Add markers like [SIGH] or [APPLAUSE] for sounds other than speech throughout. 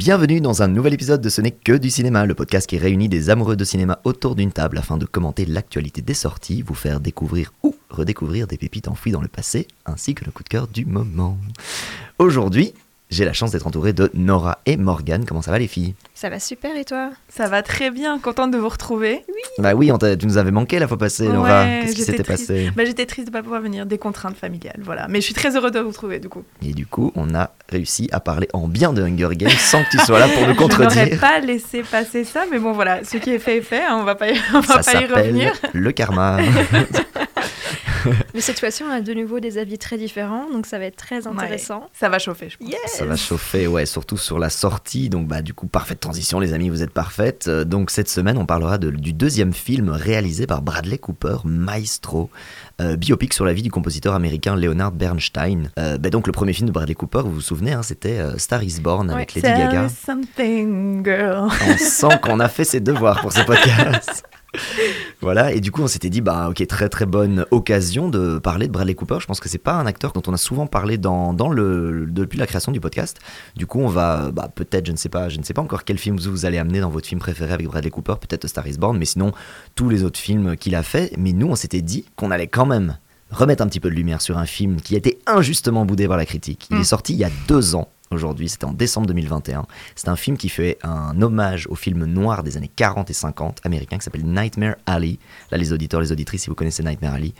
bienvenue dans un nouvel épisode de Ce n'est que du cinéma, le podcast qui réunit des amoureux de cinéma autour d'une table afin de commenter l'actualité des sorties, vous faire découvrir ou redécouvrir des pépites enfouies dans le passé, ainsi que le coup de cœur du moment. Aujourd'hui, j'ai la chance d'être entouré de Nora et Morgane. Comment ça va les filles? Ça va super et toi? Ça va très bien, contente de vous retrouver. Oui. Bah oui, on tu nous avais manqué la fois passée, Nora. Ouais, Qu'est-ce qui j'étais s'était triste. passé? Bah, J'étais triste de pas pouvoir venir, des contraintes familiales, voilà. Mais je suis très heureuse de vous retrouver du coup. Et du coup, on a réussi à parler en bien de Hunger Games sans que tu sois là pour nous [LAUGHS] Je n'aurais contredire. pas laissé passer ça, mais bon voilà, ce qui est fait est fait, hein, on va pas y, [LAUGHS] on va Ça pas y s'appelle revenir. le karma. [LAUGHS] [LAUGHS] Mais cette fois-ci, on a de nouveau des avis très différents, donc ça va être très intéressant. Ça va chauffer, je pense. Yes Ça va chauffer, ouais, surtout sur la sortie. Donc, bah, du coup, parfaite transition, les amis, vous êtes parfaites. Euh, Donc, cette semaine, on parlera de- du deuxième film réalisé par Bradley Cooper, Maestro, euh, biopic sur la vie du compositeur américain Leonard Bernstein. Euh, bah, donc, le premier film de Bradley Cooper, vous vous souvenez, hein, c'était euh, Star is Born avec Lady Gaga. me something, girl. On sent qu'on a fait ses devoirs pour ce podcast. [LAUGHS] [LAUGHS] voilà, et du coup, on s'était dit, bah, ok, très très bonne occasion de parler de Bradley Cooper. Je pense que c'est pas un acteur dont on a souvent parlé dans, dans le, depuis la création du podcast. Du coup, on va, bah, peut-être, je ne sais pas, je ne sais pas encore quel film vous allez amener dans votre film préféré avec Bradley Cooper, peut-être Star is Born, mais sinon, tous les autres films qu'il a fait. Mais nous, on s'était dit qu'on allait quand même remettre un petit peu de lumière sur un film qui a été injustement boudé par la critique. Il est sorti il y a deux ans aujourd'hui, c'était en décembre 2021. C'est un film qui fait un hommage au film noir des années 40 et 50 américain qui s'appelle Nightmare Alley. Là, les auditeurs, les auditrices, si vous connaissez Nightmare Alley,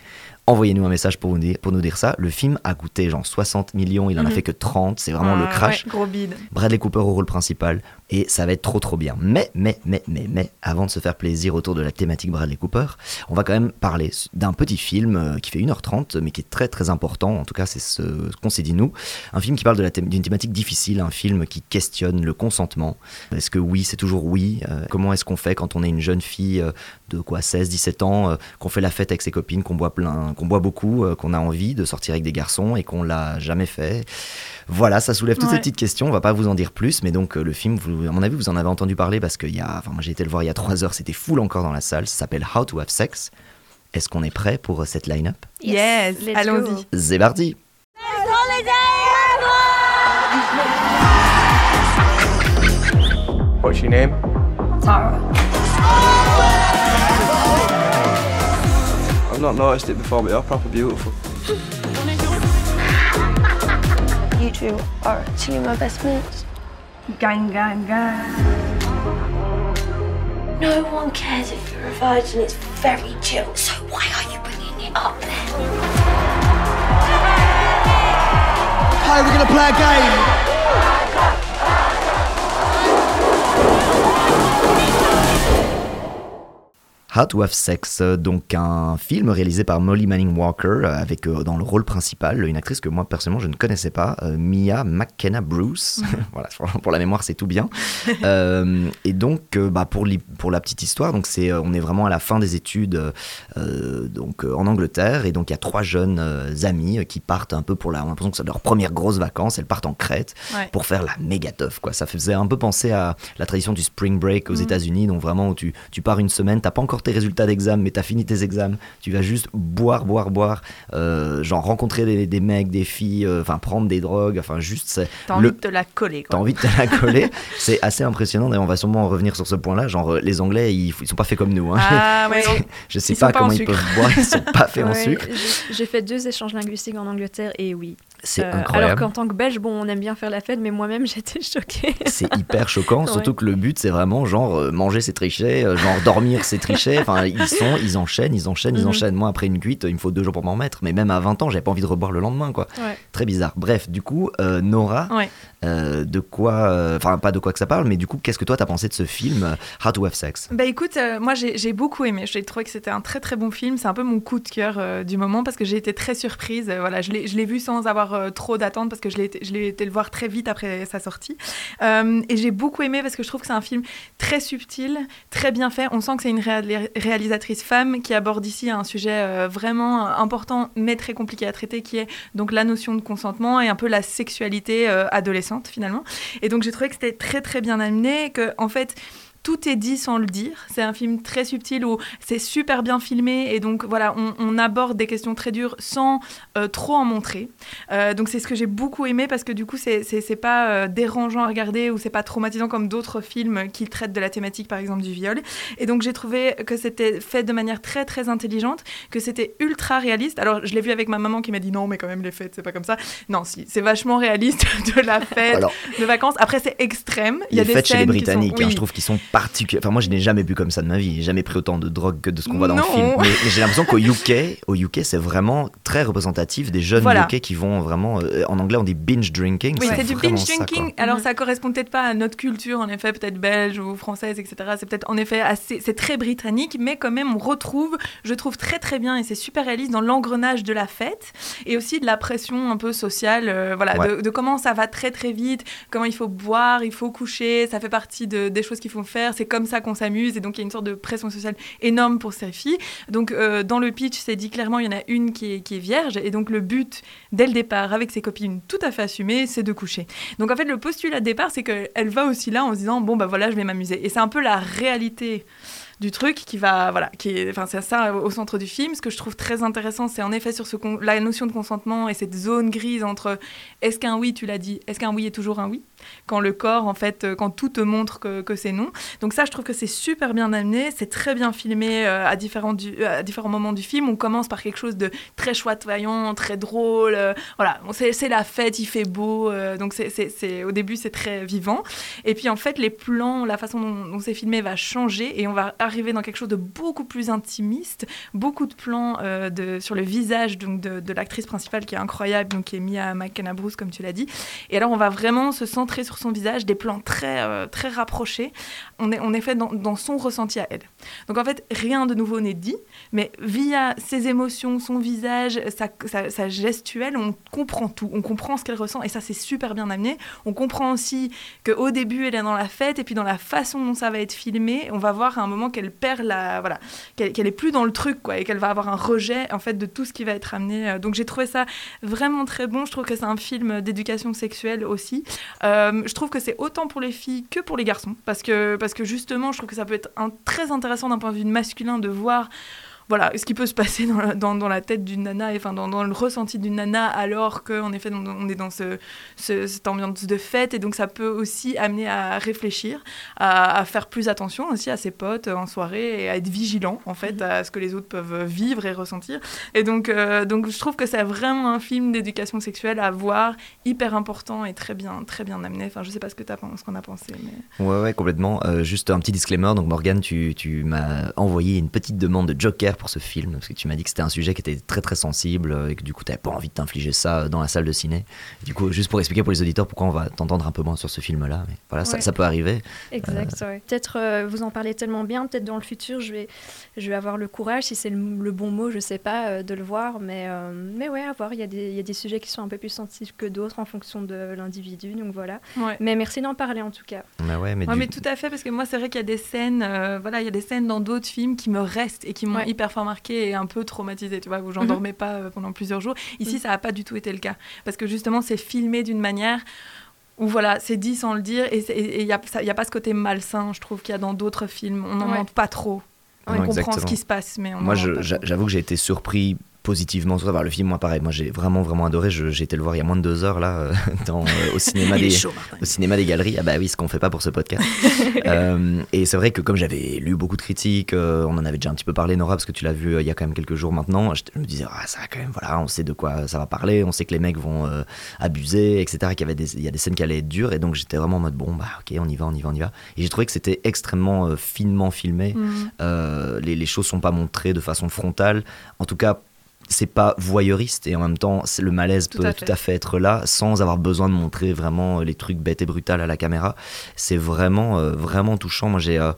envoyez-nous un message pour, vous dire, pour nous dire ça. Le film a coûté genre 60 millions, il en a Mhm. fait que 30, c'est vraiment le Ah, crash. ouais, gros bide. Bradley Cooper au rôle principal et ça va être trop trop bien. Mais, mais, mais, mais, mais, avant de se faire plaisir autour de la thématique Bradley Cooper, on va quand même parler d'un petit film euh, qui fait 1h30 mais qui est très très important, en tout cas c'est ce qu'on s'est dit nous. Un film qui parle d'une thématique difficile, un film qui questionne le consentement. Est-ce que oui c'est toujours oui Euh, Comment est-ce qu'on fait quand on est une jeune fille euh, de quoi 16-17 ans, euh, qu'on fait la fête avec ses copines, qu'on boit plein, qu'on boit beaucoup, qu'on a envie de sortir avec des garçons et qu'on l'a jamais fait? Voilà, ça soulève toutes ces petites questions. On va pas vous en dire plus, mais donc euh, le film, vous, à mon avis, vous en avez entendu parler parce qu'il y a, enfin moi j'ai été le voir il y a trois heures, c'était full encore dans la salle. Ça s'appelle How to Have Sex. Est-ce qu'on est prêt pour euh, cette line-up? Yes, let's allons-y. go. C'est parti. What's your name? I've not noticed it before, but you're proper beautiful. You two are two of my best mates. Gang, gang, gang. No one cares if you're a virgin. It's very chill. So why are you bringing it up then? Hey, we're gonna play a game. How to Have Sex, euh, donc un film réalisé par Molly Manning Walker euh, avec euh, dans le rôle principal une actrice que moi personnellement je ne connaissais pas, Mia McKenna Bruce. [LAUGHS] [LAUGHS] voilà, pour- la mémoire c'est tout bien. Euh, et donc bah, pour, la petite histoire, donc c'est on est vraiment à la fin des études euh, donc en Angleterre et donc il y a trois jeunes amis euh, qui partent un peu pour la, on a l'impression que c'est leur première grosse vacances. Elles partent en Crète Ouais. pour faire la méga teuf quoi. Ça faisait un peu penser à la tradition du spring break Mm. aux États-Unis, donc vraiment où tu, tu pars une semaine, t'as pas encore tes résultats d'examen, mais t'as fini tes examens, tu vas juste boire, boire, boire, euh, genre rencontrer des, des mecs, des filles, euh, enfin prendre des drogues, enfin juste c'est T'as envie le- de te la coller, T'as envie de te la coller, [LAUGHS] c'est assez impressionnant. D'ailleurs, on va sûrement en revenir sur ce point-là. Genre, euh, les Anglais, ils, ils sont pas faits comme nous. Hein. Ah, ouais. [LAUGHS] Je sais pas pas comment en ils sucre. peuvent boire. Ils sont pas [LAUGHS] faits en sucre. J'ai fait deux échanges linguistiques en Angleterre et oui. C'est Euh, incroyable. Alors qu'en tant que Belge, bon, on aime bien faire la fête, mais moi-même [LAUGHS] j'étais choquée. C'est hyper choquant, [LAUGHS] surtout que le but c'est vraiment genre euh, manger c'est tricher, euh, genre dormir c'est tricher. Enfin ils sont, ils enchaînent, ils enchaînent, ils Mhm. enchaînent. Moi après une cuite, il me faut deux jours pour m'en mettre. Mais même à 20 ans, j'avais pas envie de reboire le lendemain quoi. Ouais. Très bizarre. Bref, du coup euh, Nora, Ouais. euh, de quoi, euh, enfin pas de quoi que ça parle, mais du coup qu'est-ce que toi t'as pensé de ce film How to Have Sex? Bah écoute, euh, moi j'ai beaucoup aimé. J'ai trouvé que c'était un très très bon film. C'est un peu mon coup de cœur euh, du moment parce que j'ai été très surprise. Voilà, je l'ai je l'ai vu sans avoir euh, trop d'attente parce que je l'ai été- le voir très vite après sa sortie. Euh, et j'ai beaucoup aimé parce que je trouve que c'est un film très subtil, très bien fait. On sent que c'est une réal- réalisatrice femme qui aborde ici un sujet euh, vraiment important mais très compliqué à traiter qui est donc la notion de consentement et un peu la sexualité adolescente finalement. Et donc j'ai trouvé que c'était très très bien amené, que en fait tout est dit sans le dire. C'est un film très subtil où c'est super bien filmé et donc voilà, on, on aborde des questions très dures sans euh, trop en montrer. Euh, donc c'est ce que j'ai beaucoup aimé parce que du coup c'est pas euh, dérangeant à regarder ou c'est pas traumatisant comme d'autres films qui traitent de la thématique par exemple du viol. Et donc j'ai trouvé que c'était fait de manière très très intelligente, que c'était ultra réaliste. Alors je l'ai vu avec ma maman qui m'a dit non mais quand même les fêtes c'est pas comme ça. Non si c'est vachement réaliste [LAUGHS] de la fête Alors, de vacances. Après c'est extrême. Il y a des fêtes chez les scènes qui sont- Britanniques, hein, je trouve qu'ils sont particuliers. Enfin, moi, je n'ai jamais bu comme ça de ma vie. J'ai jamais pris autant de drogue que de ce qu'on voit dans le film. Mais, mais j'ai l'impression qu'au UK, au UK, c'est vraiment très représentatif des jeunes Voilà. UK qui vont vraiment. euh, en anglais, on dit binge drinking. Oui, c'est du binge ça, quoi. drinking. Alors, ça correspond peut-être pas à notre culture, en effet, peut-être belge ou française, etc. C'est peut-être en effet assez. C'est très britannique, mais quand même, on retrouve, je trouve très très bien, et c'est super réaliste dans l'engrenage de la fête et aussi de la pression un peu sociale, euh, voilà, Ouais. de, de comment ça va très très vite, comment il faut boire, il faut coucher, ça fait partie de- des choses qu'il faut faire, c'est comme ça qu'on s'amuse, et donc il y a une sorte de pression sociale énorme pour ces filles. Donc, euh, dans le pitch, c'est dit clairement, il y en a une qui est, vierge, et donc le but, dès le départ, avec ses copines tout à fait assumées, c'est de coucher. Donc en fait, le postulat de départ, c'est qu'elle va aussi là en se disant bon bah voilà, je vais m'amuser. Et c'est un peu la réalité du truc qui va voilà qui enfin c'est ça au centre du film ce que je trouve très intéressant c'est en effet sur ce la notion de consentement et cette zone grise entre est-ce qu'un oui tu l'as dit est-ce qu'un oui est toujours un oui? Quand le corps en fait euh, quand tout te montre que, c'est non donc ça je trouve que c'est super bien amené c'est très bien filmé euh, à différents du- à différents moments du film on commence par quelque chose de très chouette-vaillant très drôle euh, voilà c'est la fête il fait beau euh, donc c'est au début c'est très vivant et puis en fait, les plans, la façon dont, c'est filmé va changer et on va arriver dans quelque chose de beaucoup plus intimiste. Beaucoup de plans euh, sur le visage donc, de, l'actrice principale qui est incroyable, donc qui est Mia McKenna Bruce, comme tu l'as dit. Et alors, on va vraiment se sur son visage, des plans très, euh, très rapprochés. On est, on est fait dans, son ressenti à elle. Donc en fait, rien de nouveau n'est dit, mais via ses émotions, son visage, sa, sa, gestuelle, on comprend tout. On comprend ce qu'elle ressent et ça, c'est super bien amené. On comprend aussi qu'au début, elle est dans la fête, et puis dans la façon dont ça va être filmé, on va voir à un moment qu'elle perd la. Voilà, qu'elle qu'elle est plus dans le truc, quoi, et qu'elle va avoir un rejet, en fait, de tout ce qui va être amené. Euh, Donc j'ai trouvé ça vraiment très bon. Je trouve que c'est un film d'éducation sexuelle aussi. Euh, je trouve que c'est autant pour les filles que pour les garçons, parce que, justement, je trouve que ça peut être très intéressant d'un point de vue masculin de voir voilà, ce qui peut se passer dans la, dans, dans la tête d'une nana, et, enfin dans, dans le ressenti d'une nana, alors qu'en effet on, est dans ce, ce- cette ambiance de fête, et donc ça peut aussi amener à réfléchir, à, à faire plus attention aussi à ses potes en soirée, et à être vigilant en fait à ce que les autres peuvent vivre et ressentir. Et donc, euh, donc je trouve que c'est vraiment un film d'éducation sexuelle à voir, hyper important et très bien, très bien amené. Enfin, je sais pas ce que tu ce qu'on a pensé, mais Ouais, ouais, complètement. Euh, juste un petit disclaimer. Donc, Morgane, tu, tu m'as envoyé une petite demande de Joker pour ce film, parce que tu m'as dit que c'était un sujet qui était très très sensible euh, et que du coup, tu pas envie de t'infliger ça dans la salle de ciné. Du coup, juste pour expliquer pour les auditeurs pourquoi on va t'entendre un peu moins sur ce film-là. Mais voilà, ça, Ouais. ça peut arriver. Exact, ouais. Peut-être euh, vous en parlez tellement bien, peut-être dans le futur, je vais, je vais avoir le courage, si c'est le, le bon mot, je sais pas, euh, de le voir. Mais, euh, mais ouais, à voir. Il y, a des- il y a des sujets qui sont un peu plus sensibles que d'autres en fonction de l'individu. Donc voilà. ouais. Mais merci d'en parler en tout cas. Mais ouais, mais, Ouais, du- mais tout à fait, parce que moi, c'est vrai qu'il y a des scènes, euh, voilà, il y a des scènes dans d'autres films qui me restent et qui m'ont Ouais. hyper fort marqué et un peu traumatisé, tu vois, où j'en Mhm. dormais pas euh, pendant plusieurs jours. Ici, Mhm. ça n'a pas du tout été le cas, parce que justement, c'est filmé d'une manière où voilà, c'est dit sans le dire et c'est- et il n'y a, ça- il y a pas ce côté malsain, je trouve, qu'il y a dans d'autres films. On n'en Ouais. montre pas trop. On Non, comprend ce qui se passe, mais on Moi, j'avoue que j'ai été surpris positivement sur le film. Moi, pareil, moi j'ai vraiment vraiment adoré. J'ai été le voir il y a moins de deux heures là euh, [LAUGHS] dans, euh, au cinéma des chaud, au cinéma des galeries. Ah bah oui, ce qu'on fait pas pour ce podcast. [LAUGHS] Euh, et c'est vrai que comme j'avais lu beaucoup de critiques, on en avait déjà un petit peu parlé Nora parce que tu l'as vu il y a quand même quelques jours maintenant. Je, me disais ah, ça quand même voilà, on sait de quoi ça va parler, on sait que les mecs vont abuser, etc. Qu'il y avait des il y a des scènes qui allaient être dures et donc j'étais vraiment en mode bon bah ok on y va on y va on y va. Et j'ai trouvé que c'était extrêmement finement filmé. Euh, les, les choses sont pas montrées de façon frontale. En tout cas, c'est pas voyeuriste et en même temps, le malaise Tout peut à tout à fait être là sans avoir besoin de montrer vraiment les trucs bêtes et brutales à la caméra. C'est vraiment, euh, vraiment touchant. Moi, j'ai. euh,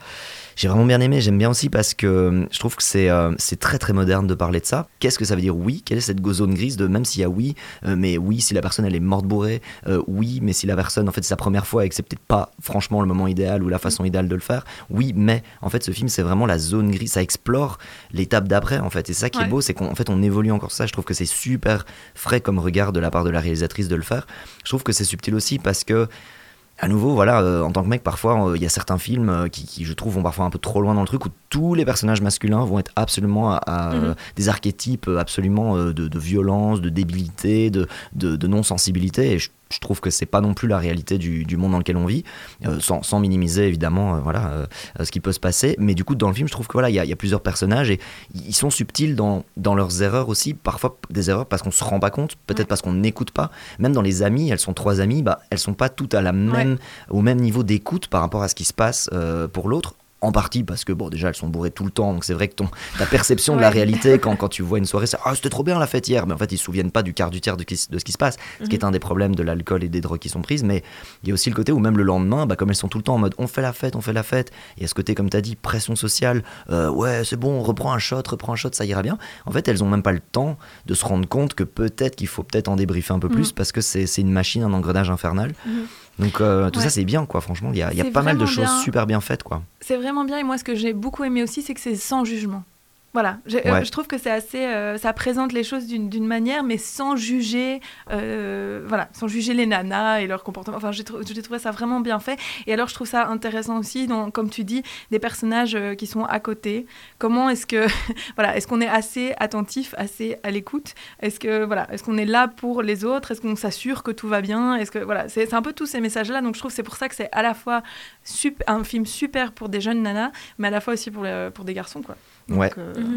j'ai vraiment bien aimé, j'aime bien aussi parce que euh, je trouve que c'est euh, c'est très très moderne de parler de ça. Qu'est-ce que ça veut dire oui? Quelle est cette zone grise de même s'il y a oui, euh, mais oui si la personne elle est morte bourrée, euh, oui mais si la personne en fait c'est sa première fois et que c'est peut-être pas franchement le moment idéal ou la façon idéale de le faire, oui mais en fait ce film c'est vraiment la zone grise, ça explore l'étape d'après en fait et ça qui est beau c'est qu'en fait on évolue encore ça, je trouve que c'est super frais comme regard de la part de la réalisatrice de le faire. Je trouve que c'est subtil aussi parce que à nouveau, voilà, euh, en tant que mec, parfois, euh, il y a certains films euh, qui, qui, je trouve, vont parfois un peu trop loin dans le truc où tous les personnages masculins vont être absolument à, à, Mhm. des archétypes absolument de, de violence, de débilité, de, de, de non-sensibilité. Et je, je trouve que c'est pas non plus la réalité du, du monde dans lequel on vit, euh, sans, sans minimiser évidemment, euh, voilà, euh, ce qui peut se passer. Mais du coup, dans le film, je trouve que voilà, il y, a- il y a plusieurs personnages et ils sont subtils dans, dans leurs erreurs aussi. Parfois des erreurs parce qu'on se rend pas compte, peut-être Ouais. parce qu'on n'écoute pas. Même dans les amis, elles sont trois amies, bah, elles sont pas toutes à la même, au même niveau d'écoute par rapport à ce qui se passe pour l'autre. En partie parce que bon déjà elles sont bourrées tout le temps donc c'est vrai que ton ta perception de la réalité [LAUGHS] quand, quand tu vois une soirée c'est ah c'était trop bien la fête hier. Mais en fait ils se souviennent pas du quart du tiers de, qui- de ce qui se passe ce qui est un des problèmes de l'alcool et des drogues qui sont prises. Mais il y a aussi le côté où même le lendemain bah, comme elles sont tout le temps en mode on fait la fête on fait la fête et à ce côté comme tu as dit pression sociale euh, ouais c'est bon on reprend un shot reprend un shot ça ira bien. En fait elles ont même pas le temps de se rendre compte que peut-être qu'il faut peut-être en débriefer un peu plus Mhm. parce que c'est c'est une machine un engrenage infernal. Mhm. Donc euh, tout Ouais. ça c'est bien quoi franchement il y a, y a pas mal de choses bien. super bien faites quoi C'est vraiment bien et moi ce que j'ai beaucoup aimé aussi c'est que c'est sans jugement. Voilà, euh, je trouve que c'est assez, euh, ça présente les choses d'une manière, mais sans juger, euh, voilà, sans juger les nanas et leur comportement. Enfin, j'ai trou- j'ai trouvé ça vraiment bien fait. Et alors, je trouve ça intéressant aussi, dans, comme tu dis, des personnages qui sont à côté. Comment est-ce que, [LAUGHS] voilà, est-ce qu'on est assez attentif, assez à l'écoute? Est-ce que, voilà, est-ce qu'on est là pour les autres? Est-ce qu'on s'assure que tout va bien? Est-ce que, voilà, c'est un peu tous ces messages-là. Donc, je trouve que c'est pour ça que c'est à la fois un film super pour des jeunes nanas, mais à la fois aussi pour, les- pour des garçons, quoi. Donc, Ouais.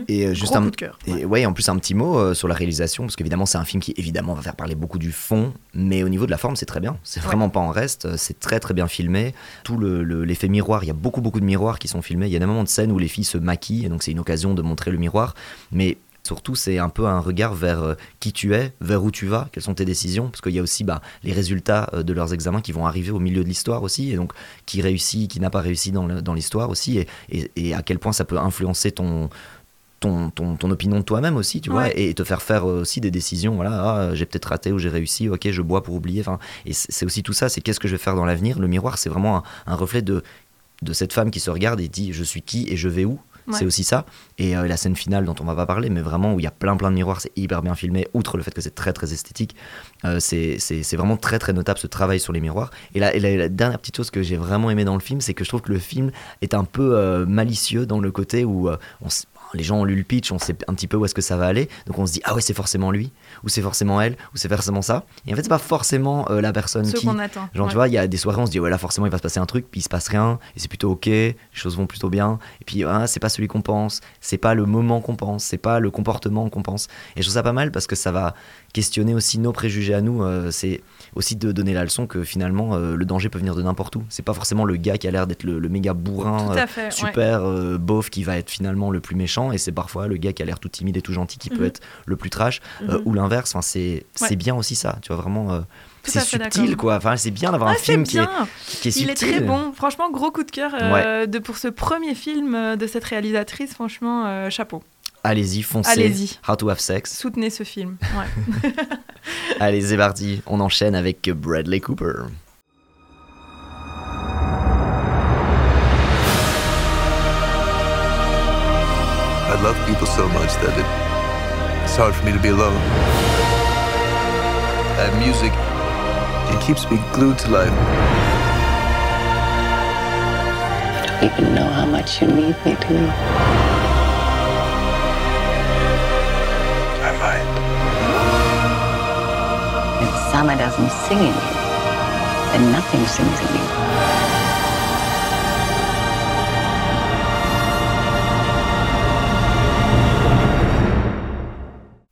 et euh, juste un, coup de cœur. Et ouais, en plus un petit mot euh, sur la réalisation, parce qu'évidemment c'est un film qui évidemment va faire parler beaucoup du fond, mais au niveau de la forme c'est très bien. C'est Ouais. vraiment pas en reste, euh, c'est très très bien filmé. Tout le- le- l'effet miroir, il y a beaucoup beaucoup de miroirs qui sont filmés. Il y a des moments de scène où les filles se maquillent, et donc c'est une occasion de montrer le miroir. Mais surtout c'est un peu un regard vers euh, qui tu es, vers où tu vas, quelles sont tes décisions, parce qu'il y a aussi bah, les résultats euh, de leurs examens qui vont arriver au milieu de l'histoire aussi, et donc qui réussit, qui n'a pas réussi dans l'histoire aussi, et, et- et à quel point ça peut influencer ton ton, ton, ton opinion de toi-même aussi, tu vois, et te faire faire euh, aussi des décisions. Voilà, ah, j'ai peut-être raté ou j'ai réussi, ok, je bois pour oublier. Enfin, et c'est c'est aussi tout ça, c'est qu'est-ce que je vais faire dans l'avenir. Le miroir, c'est vraiment un, un reflet de, de cette femme qui se regarde et dit je suis qui et je vais où. Ouais. C'est aussi ça. Et euh, la scène finale dont on va pas parler, mais vraiment où il y a plein plein de miroirs, c'est hyper bien filmé, outre le fait que c'est très très esthétique. Euh, c'est c'est- c'est vraiment très très notable ce travail sur les miroirs. Et la, et la- la dernière petite chose que j'ai vraiment aimé dans le film, c'est que je trouve que le film est un peu euh, malicieux dans le côté où on les gens ont lu le pitch, on sait un petit peu où est-ce que ça va aller, donc on se dit ah ouais c'est forcément lui, ou c'est forcément elle, ou c'est forcément ça. Et en fait c'est pas forcément euh, la personne Ce qui, qu'on attend. Genre, ouais. tu vois, il y a des soirées, on se dit, ouais, là, forcément, il va se passer un truc, puis il se passe rien, et c'est plutôt ok, les choses vont plutôt bien. Et puis, ah, c'est pas celui qu'on pense, c'est pas le moment qu'on pense, c'est pas le comportement qu'on pense. Et je trouve ça pas mal parce que ça va questionner aussi nos préjugés à nous. euh, c'est aussi de donner la leçon que finalement, euh, le danger peut venir de n'importe où. C'est pas forcément le gars qui a l'air d'être le, le méga bourrin. Euh, fait. ouais. super euh, beauf qui va être finalement le plus méchant et c'est parfois le gars qui a l'air tout timide et tout gentil qui peut Mhm. être le plus trash Mhm. ou l'inverse enfin c'est Ouais. bien aussi ça tu vois vraiment c'est subtil quoi enfin c'est bien d'avoir Ah, un film qui est, qui, est Il est subtil très bon. Franchement, gros coup de cœur euh, de, pour ce premier film de cette réalisatrice. Franchement, euh, chapeau. Allez-y foncez Allez-y. How to have sex Soutenez ce film. Ouais. [LAUGHS] allez c'est parti on enchaîne avec Bradley Cooper I love people so much that it, it's hard for me to be alone. And music, it keeps me glued to life. don't even know how much you need me, do you? Sama doesn't sing in you, then nothing sings in you.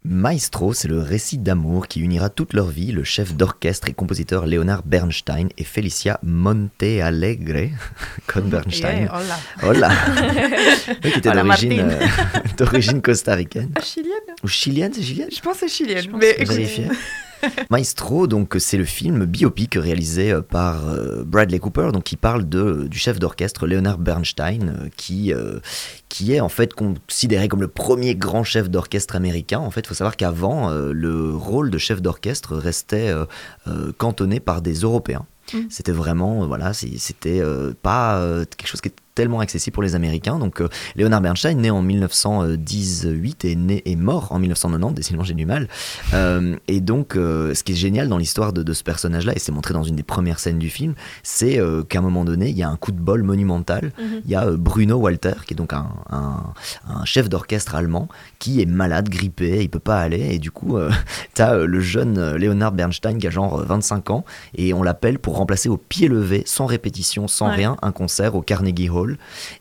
Maestro, c'est le récit d'amour qui unira toute leur vie le chef d'orchestre et compositeur Leonard Bernstein et Felicia Montealegre, [LAUGHS] Con Bernstein, Yeah, [LAUGHS] qui étaient Hola, d'origine Martin. euh, [LAUGHS] d'origine costaricaine Chilienne ou chilienne, c'est chilienne Je pense que c'est chilienne. Je pense mais que écoute, Vérifier. [LAUGHS] Maestro, donc c'est le film biopic réalisé euh, par euh, Bradley Cooper, donc qui parle de, du chef d'orchestre Leonard Bernstein, euh, qui, qui est en fait considéré comme le premier grand chef d'orchestre américain. En fait, il faut savoir qu'avant, le rôle de chef d'orchestre restait cantonné par des Européens. Mm. C'était vraiment, euh, voilà, c'était euh, pas euh, quelque chose qui est tellement accessible pour les Américains. Donc, euh, Leonard Bernstein, né en 1918 et né et mort en 1990, décidément j'ai du mal. Et donc, ce qui est génial dans l'histoire de, de ce personnage-là, et c'est montré dans une des premières scènes du film, c'est qu'à un moment donné, il y a un coup de bol monumental. Mhm. Il y a Bruno Walter, qui est donc un, un- un chef d'orchestre allemand, qui est malade, grippé, il peut pas aller, et du coup, euh, [LAUGHS] t'as le jeune Leonard Bernstein qui a genre euh, 25 ans, et on l'appelle pour remplacer au pied levé, sans répétition, sans Ouais. rien, un concert au Carnegie Hall.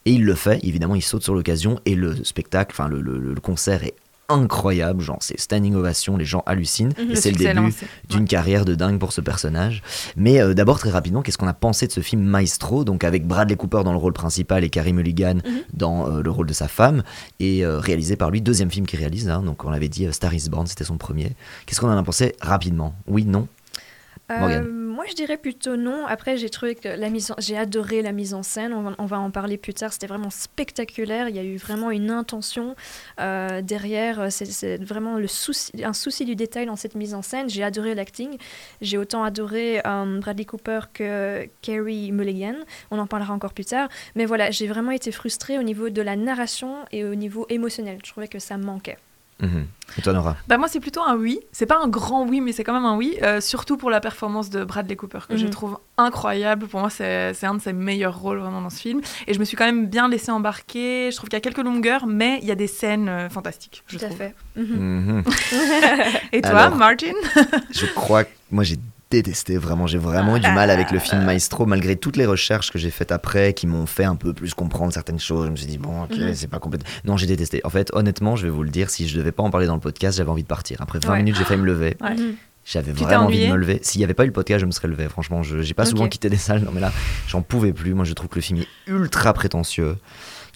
Et il le fait, évidemment, il saute sur l'occasion, et le spectacle, enfin le, le- le concert est incroyable, genre c'est standing ovation, les gens hallucinent, Mhm. et c'est le début d'une carrière de dingue pour ce personnage. Mais euh, d'abord, très rapidement, qu'est-ce qu'on a pensé de ce film Maestro Donc avec Bradley Cooper dans le rôle principal et Carey Mulligan dans euh, le rôle de sa femme, et euh, réalisé par lui, deuxième film qu'il réalise. hein. donc on l'avait dit, Star is Born, c'était son premier. Qu'est-ce qu'on en a pensé rapidement? Oui, non? Morgane. Moi, je dirais plutôt non. Après, j'ai trouvé que la mise j'ai adoré la mise en scène. On va, en parler plus tard. C'était vraiment spectaculaire. Il y a eu vraiment une intention euh, derrière. C'est, vraiment le souci, un souci du détail dans cette mise en scène. J'ai adoré l'acting. J'ai autant adoré euh, Bradley Cooper que Carey Mulligan. On en parlera encore plus tard. Mais voilà, j'ai vraiment été frustrée au niveau de la narration et au niveau émotionnel. Je trouvais que ça manquait. Mhm. Et toi, Nora Bah moi c'est plutôt un oui. C'est pas un grand oui, mais c'est quand même un oui. euh, surtout pour la performance de Bradley Cooper que je Mhm. trouve incroyable. Pour moi c'est c'est un de ses meilleurs rôles vraiment dans ce film. Et je me suis quand même bien laissé embarquer. Je trouve qu'il y a quelques longueurs, mais il y a des scènes euh, fantastiques. Je Tout à trouve. fait. Mhm. Mhm. [LAUGHS] Et toi, Alors. Martin? Je crois que moi j'ai détesté vraiment, j'ai vraiment eu du mal avec le film Maestro malgré toutes les recherches que j'ai faites après qui m'ont fait un peu plus comprendre certaines choses. Je me suis dit bon, ok, Mhm. c'est pas complètement. Non, j'ai détesté. En fait, honnêtement, je vais vous le dire, si je devais pas en parler dans le podcast, j'avais envie de partir. Après 20 Ouais. minutes, j'ai failli me lever. Ouais. Mhm. J'avais vraiment envie de me lever. S'il n'y avait pas eu le podcast, je me serais levé. Franchement, je j'ai pas souvent quitté des salles. Non, mais là, j'en pouvais plus. Moi, je trouve que le film est ultra prétentieux.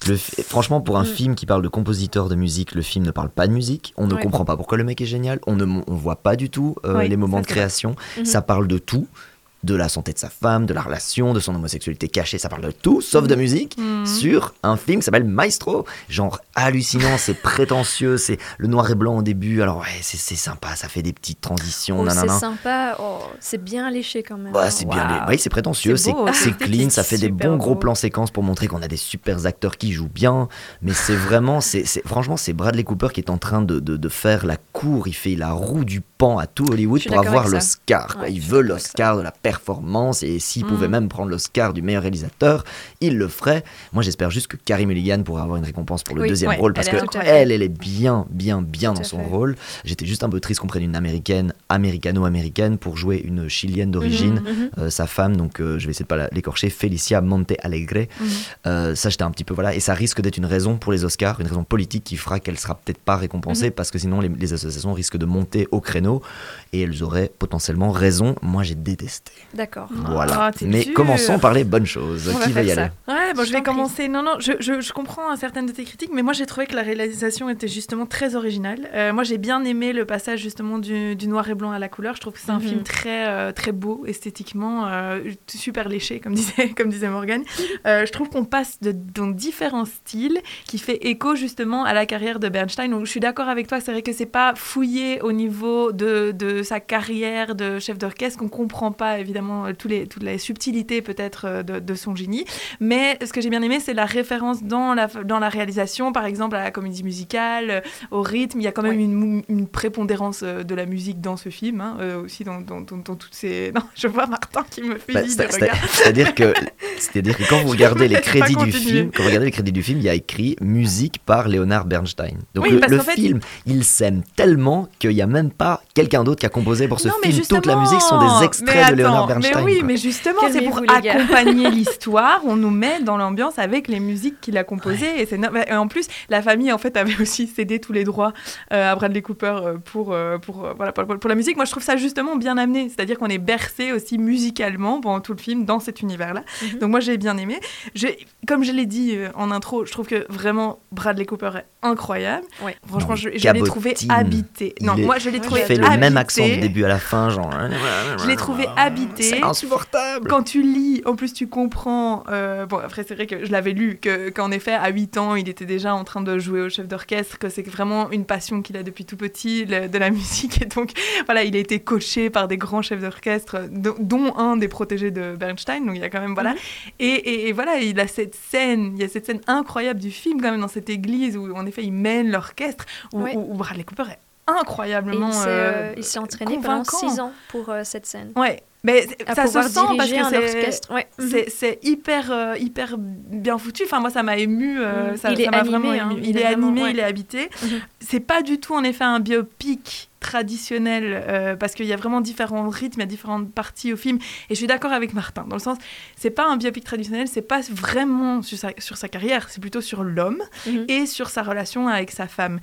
Le fi- franchement, pour un Mm. film qui parle de compositeur de musique, le film ne parle pas de musique. On ne Ouais. comprend pas pourquoi le mec est génial. On ne on voit pas du tout euh, Oui, les moments de création. Mhm. Ça parle de tout. De la santé de sa femme, de la relation, de son homosexualité cachée, ça parle de tout, sauf de musique, Mhm. sur un film qui s'appelle Maestro. Genre hallucinant, c'est prétentieux, c'est le noir et blanc au début, alors ouais, c'est c'est sympa, ça fait des petites transitions, Oh, c'est nanana. sympa. Oh, c'est bien léché quand même. Bah, c'est bien, oui, c'est prétentieux, C'est clean, ça fait des bons gros beau. plans séquences pour montrer qu'on a des super acteurs qui jouent bien. Mais c'est vraiment, c'est c'est- franchement, c'est Bradley Cooper qui est en train de, de- de faire la cour, il fait la roue du pan à tout Hollywood pour avoir l'Oscar. Ouais, il veut l'Oscar de la performance et s'il Mm. pouvait même prendre l'Oscar du meilleur réalisateur, il le ferait. Moi, j'espère juste que Carrie Mulligan pourra avoir une récompense pour le Oui, deuxième ouais, rôle parce elle est que incroyable. elle, elle est bien, bien, bien Tout dans son fait. rôle. J'étais juste un peu triste qu'on prenne une américaine, américano-américaine pour jouer une chilienne d'origine. Mhm, mhm. Euh, sa femme, donc euh, je vais essayer de pas l'écorcher, Felicia Monte Alegre. Mhm. Euh, ça, j'étais un petit peu voilà, et ça risque d'être une raison pour les Oscars, une raison politique qui fera qu'elle sera peut-être pas récompensée parce que sinon les, les associations risquent de monter au créneau et elles auraient potentiellement raison. Moi, j'ai détesté. D'accord. Voilà. Ah, Mais dur. commençons par les bonnes choses. On va qui va y aller. Ouais, bon, Je je vais prie. commencer. Non, non, je, je, je comprends certaines de tes critiques, mais moi j'ai trouvé que la réalisation était justement très originale. Euh, moi j'ai bien aimé le passage justement du, du noir et blanc à la couleur. Je trouve que c'est un Mhm. film très, euh, très beau esthétiquement, euh, super léché, comme disait, [LAUGHS] comme disait Morgane. Euh, je trouve qu'on passe de, dans différents styles qui fait écho justement à la carrière de Bernstein. Donc je suis d'accord avec toi, c'est vrai que c'est pas fouillé au niveau de, de sa carrière de chef d'orchestre, qu'on comprend pas évidemment euh, tous les, toutes les subtilités peut-être euh, de, de son génie. Mais ce que j'ai bien aimé, c'est la référence dans la, dans la réalisation, par exemple à la comédie musicale, euh, au rythme. Il y a quand même Ouais. une, prépondérance de la musique dans ce film, hein, aussi dans, dans, dans- dans toutes ces. [LAUGHS] Non, je vois Martin qui me fait Bah. C'est-à-dire que, que quand vous [LAUGHS] regardez les crédits du film, quand vous regardez les crédits du film, il y a écrit musique par Leonard Bernstein. Donc Oui, le, fait, film, il s'aime tellement qu'il n'y a même pas quelqu'un d'autre qui a composé pour ce Non, film. Toute la musique sont des extraits de Leonard Bernstein. Mais oui, quoi. mais justement, c'est pour accompagner [LAUGHS] l'histoire. On nous met dans l'ambiance avec les musiques qu'il a composées. Et, c'est no- et en plus, la famille, en fait, avait aussi cédé tous les droits euh, à Bradley Cooper euh, pour, euh, pour, euh, voilà, pour, pour la musique. Moi, je trouve ça justement bien amené. C'est-à-dire qu'on est bercé aussi musicalement pendant tout le film dans cet univers-là. Mhm. Donc moi, j'ai bien aimé. J'ai- Comme je l'ai dit en intro, je trouve que vraiment Bradley Cooper est incroyable. Ouais. Franchement, Non, je, je l'ai trouvé habité. Non, est moi, je l'ai trouvé le le même accent du début à la fin, genre. Je l'ai trouvé habité. C'est insupportable. Quand tu lis, en plus tu comprends. euh, bon, après, c'est vrai que je l'avais lu, que- qu'en effet, à 8 ans, il était déjà en train de jouer au chef d'orchestre, que c'est vraiment une passion qu'il a depuis tout petit, le- de la [LAUGHS] musique. Et donc, voilà, il a été coaché par des grands chefs d'orchestre, do- dont un des protégés de Bernstein. Donc, il y a quand même. Voilà. et, et- et voilà, il a cette scène, il y a cette scène incroyable du film, quand même, dans cette église où, en effet, il mène l'orchestre, où, Ouais. où- où Bradley Cooper est incroyablement. il s'est, euh, euh, il s'est entraîné pendant convaincant. 6 ans pour euh, cette scène. Ouais, mais À ça se sent parce que c'est. orchestre. Ouais. Mhm. Hyper, euh, hyper bien foutu. Enfin, moi, ça m'a ému. euh, Mm. ça, Il est ça m'a animé, vraiment hein. ému. Il Il, est est vraiment- animé, ouais. il est habité. Mhm. C'est pas du tout, en effet, un biopic traditionnel euh, parce qu'il y a vraiment différents rythmes, il y a différentes parties au film. Et je suis d'accord avec Martin dans le sens, c'est pas un biopic traditionnel, c'est pas vraiment sur sa, sur sa carrière, c'est plutôt sur l'homme Mhm. et sur sa relation avec sa femme.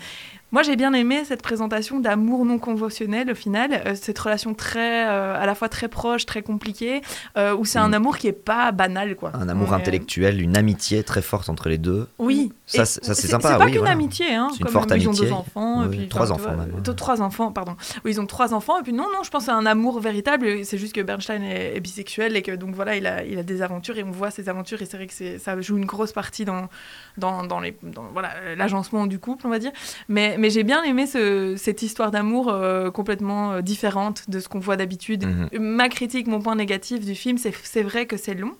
Moi, j'ai bien aimé cette présentation d'amour non conventionnel au final, euh, cette relation très, euh, à la fois très proche, très compliquée, euh, où c'est un amour qui est pas banal, quoi. Un amour intellectuel, une amitié très forte entre les deux. Oui, Ça, c'est- ça, c'est c'est sympa, C'est pas oui, qu'une voilà. amitié, hein. Une forte même. Ils ont amitié. deux enfants, et Oui, puis trois enfin, enfants vois, même, ouais. deux- Trois enfants, pardon. Oui, ils ont trois enfants, et puis non, non, je pense à un amour véritable. C'est juste que Bernstein est, est bisexuel et que donc voilà, il a, il a des aventures et on voit ces aventures et c'est vrai que ça joue une grosse partie dans, dans, dans les, dans, voilà, l'agencement du couple, on va dire. Mais, mais j'ai bien aimé ce- cette histoire d'amour euh, complètement euh, différente de ce qu'on voit d'habitude. Mhm. Ma critique, mon point négatif du film, c'est vrai que c'est long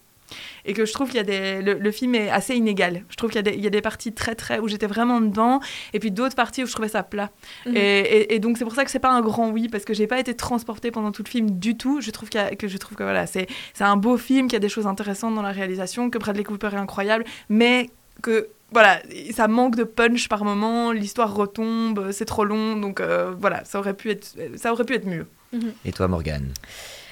et que je trouve qu'il y a des le, le film est assez inégal. Je trouve qu'il y a des, il y a des parties très très où j'étais vraiment dedans et puis d'autres parties où je trouvais ça plat. Mhm. et, et- et donc c'est pour ça que c'est pas un grand oui parce que j'ai pas été transportée pendant tout le film du tout. Je trouve qu'il y a- que je trouve que voilà c'est c'est un beau film qu'il y a des choses intéressantes dans la réalisation que Bradley Cooper est incroyable mais que voilà, ça manque de punch par moment, l'histoire retombe, c'est trop long, donc euh, voilà, ça aurait pu être, ça aurait pu être mieux. Et toi, Morgane?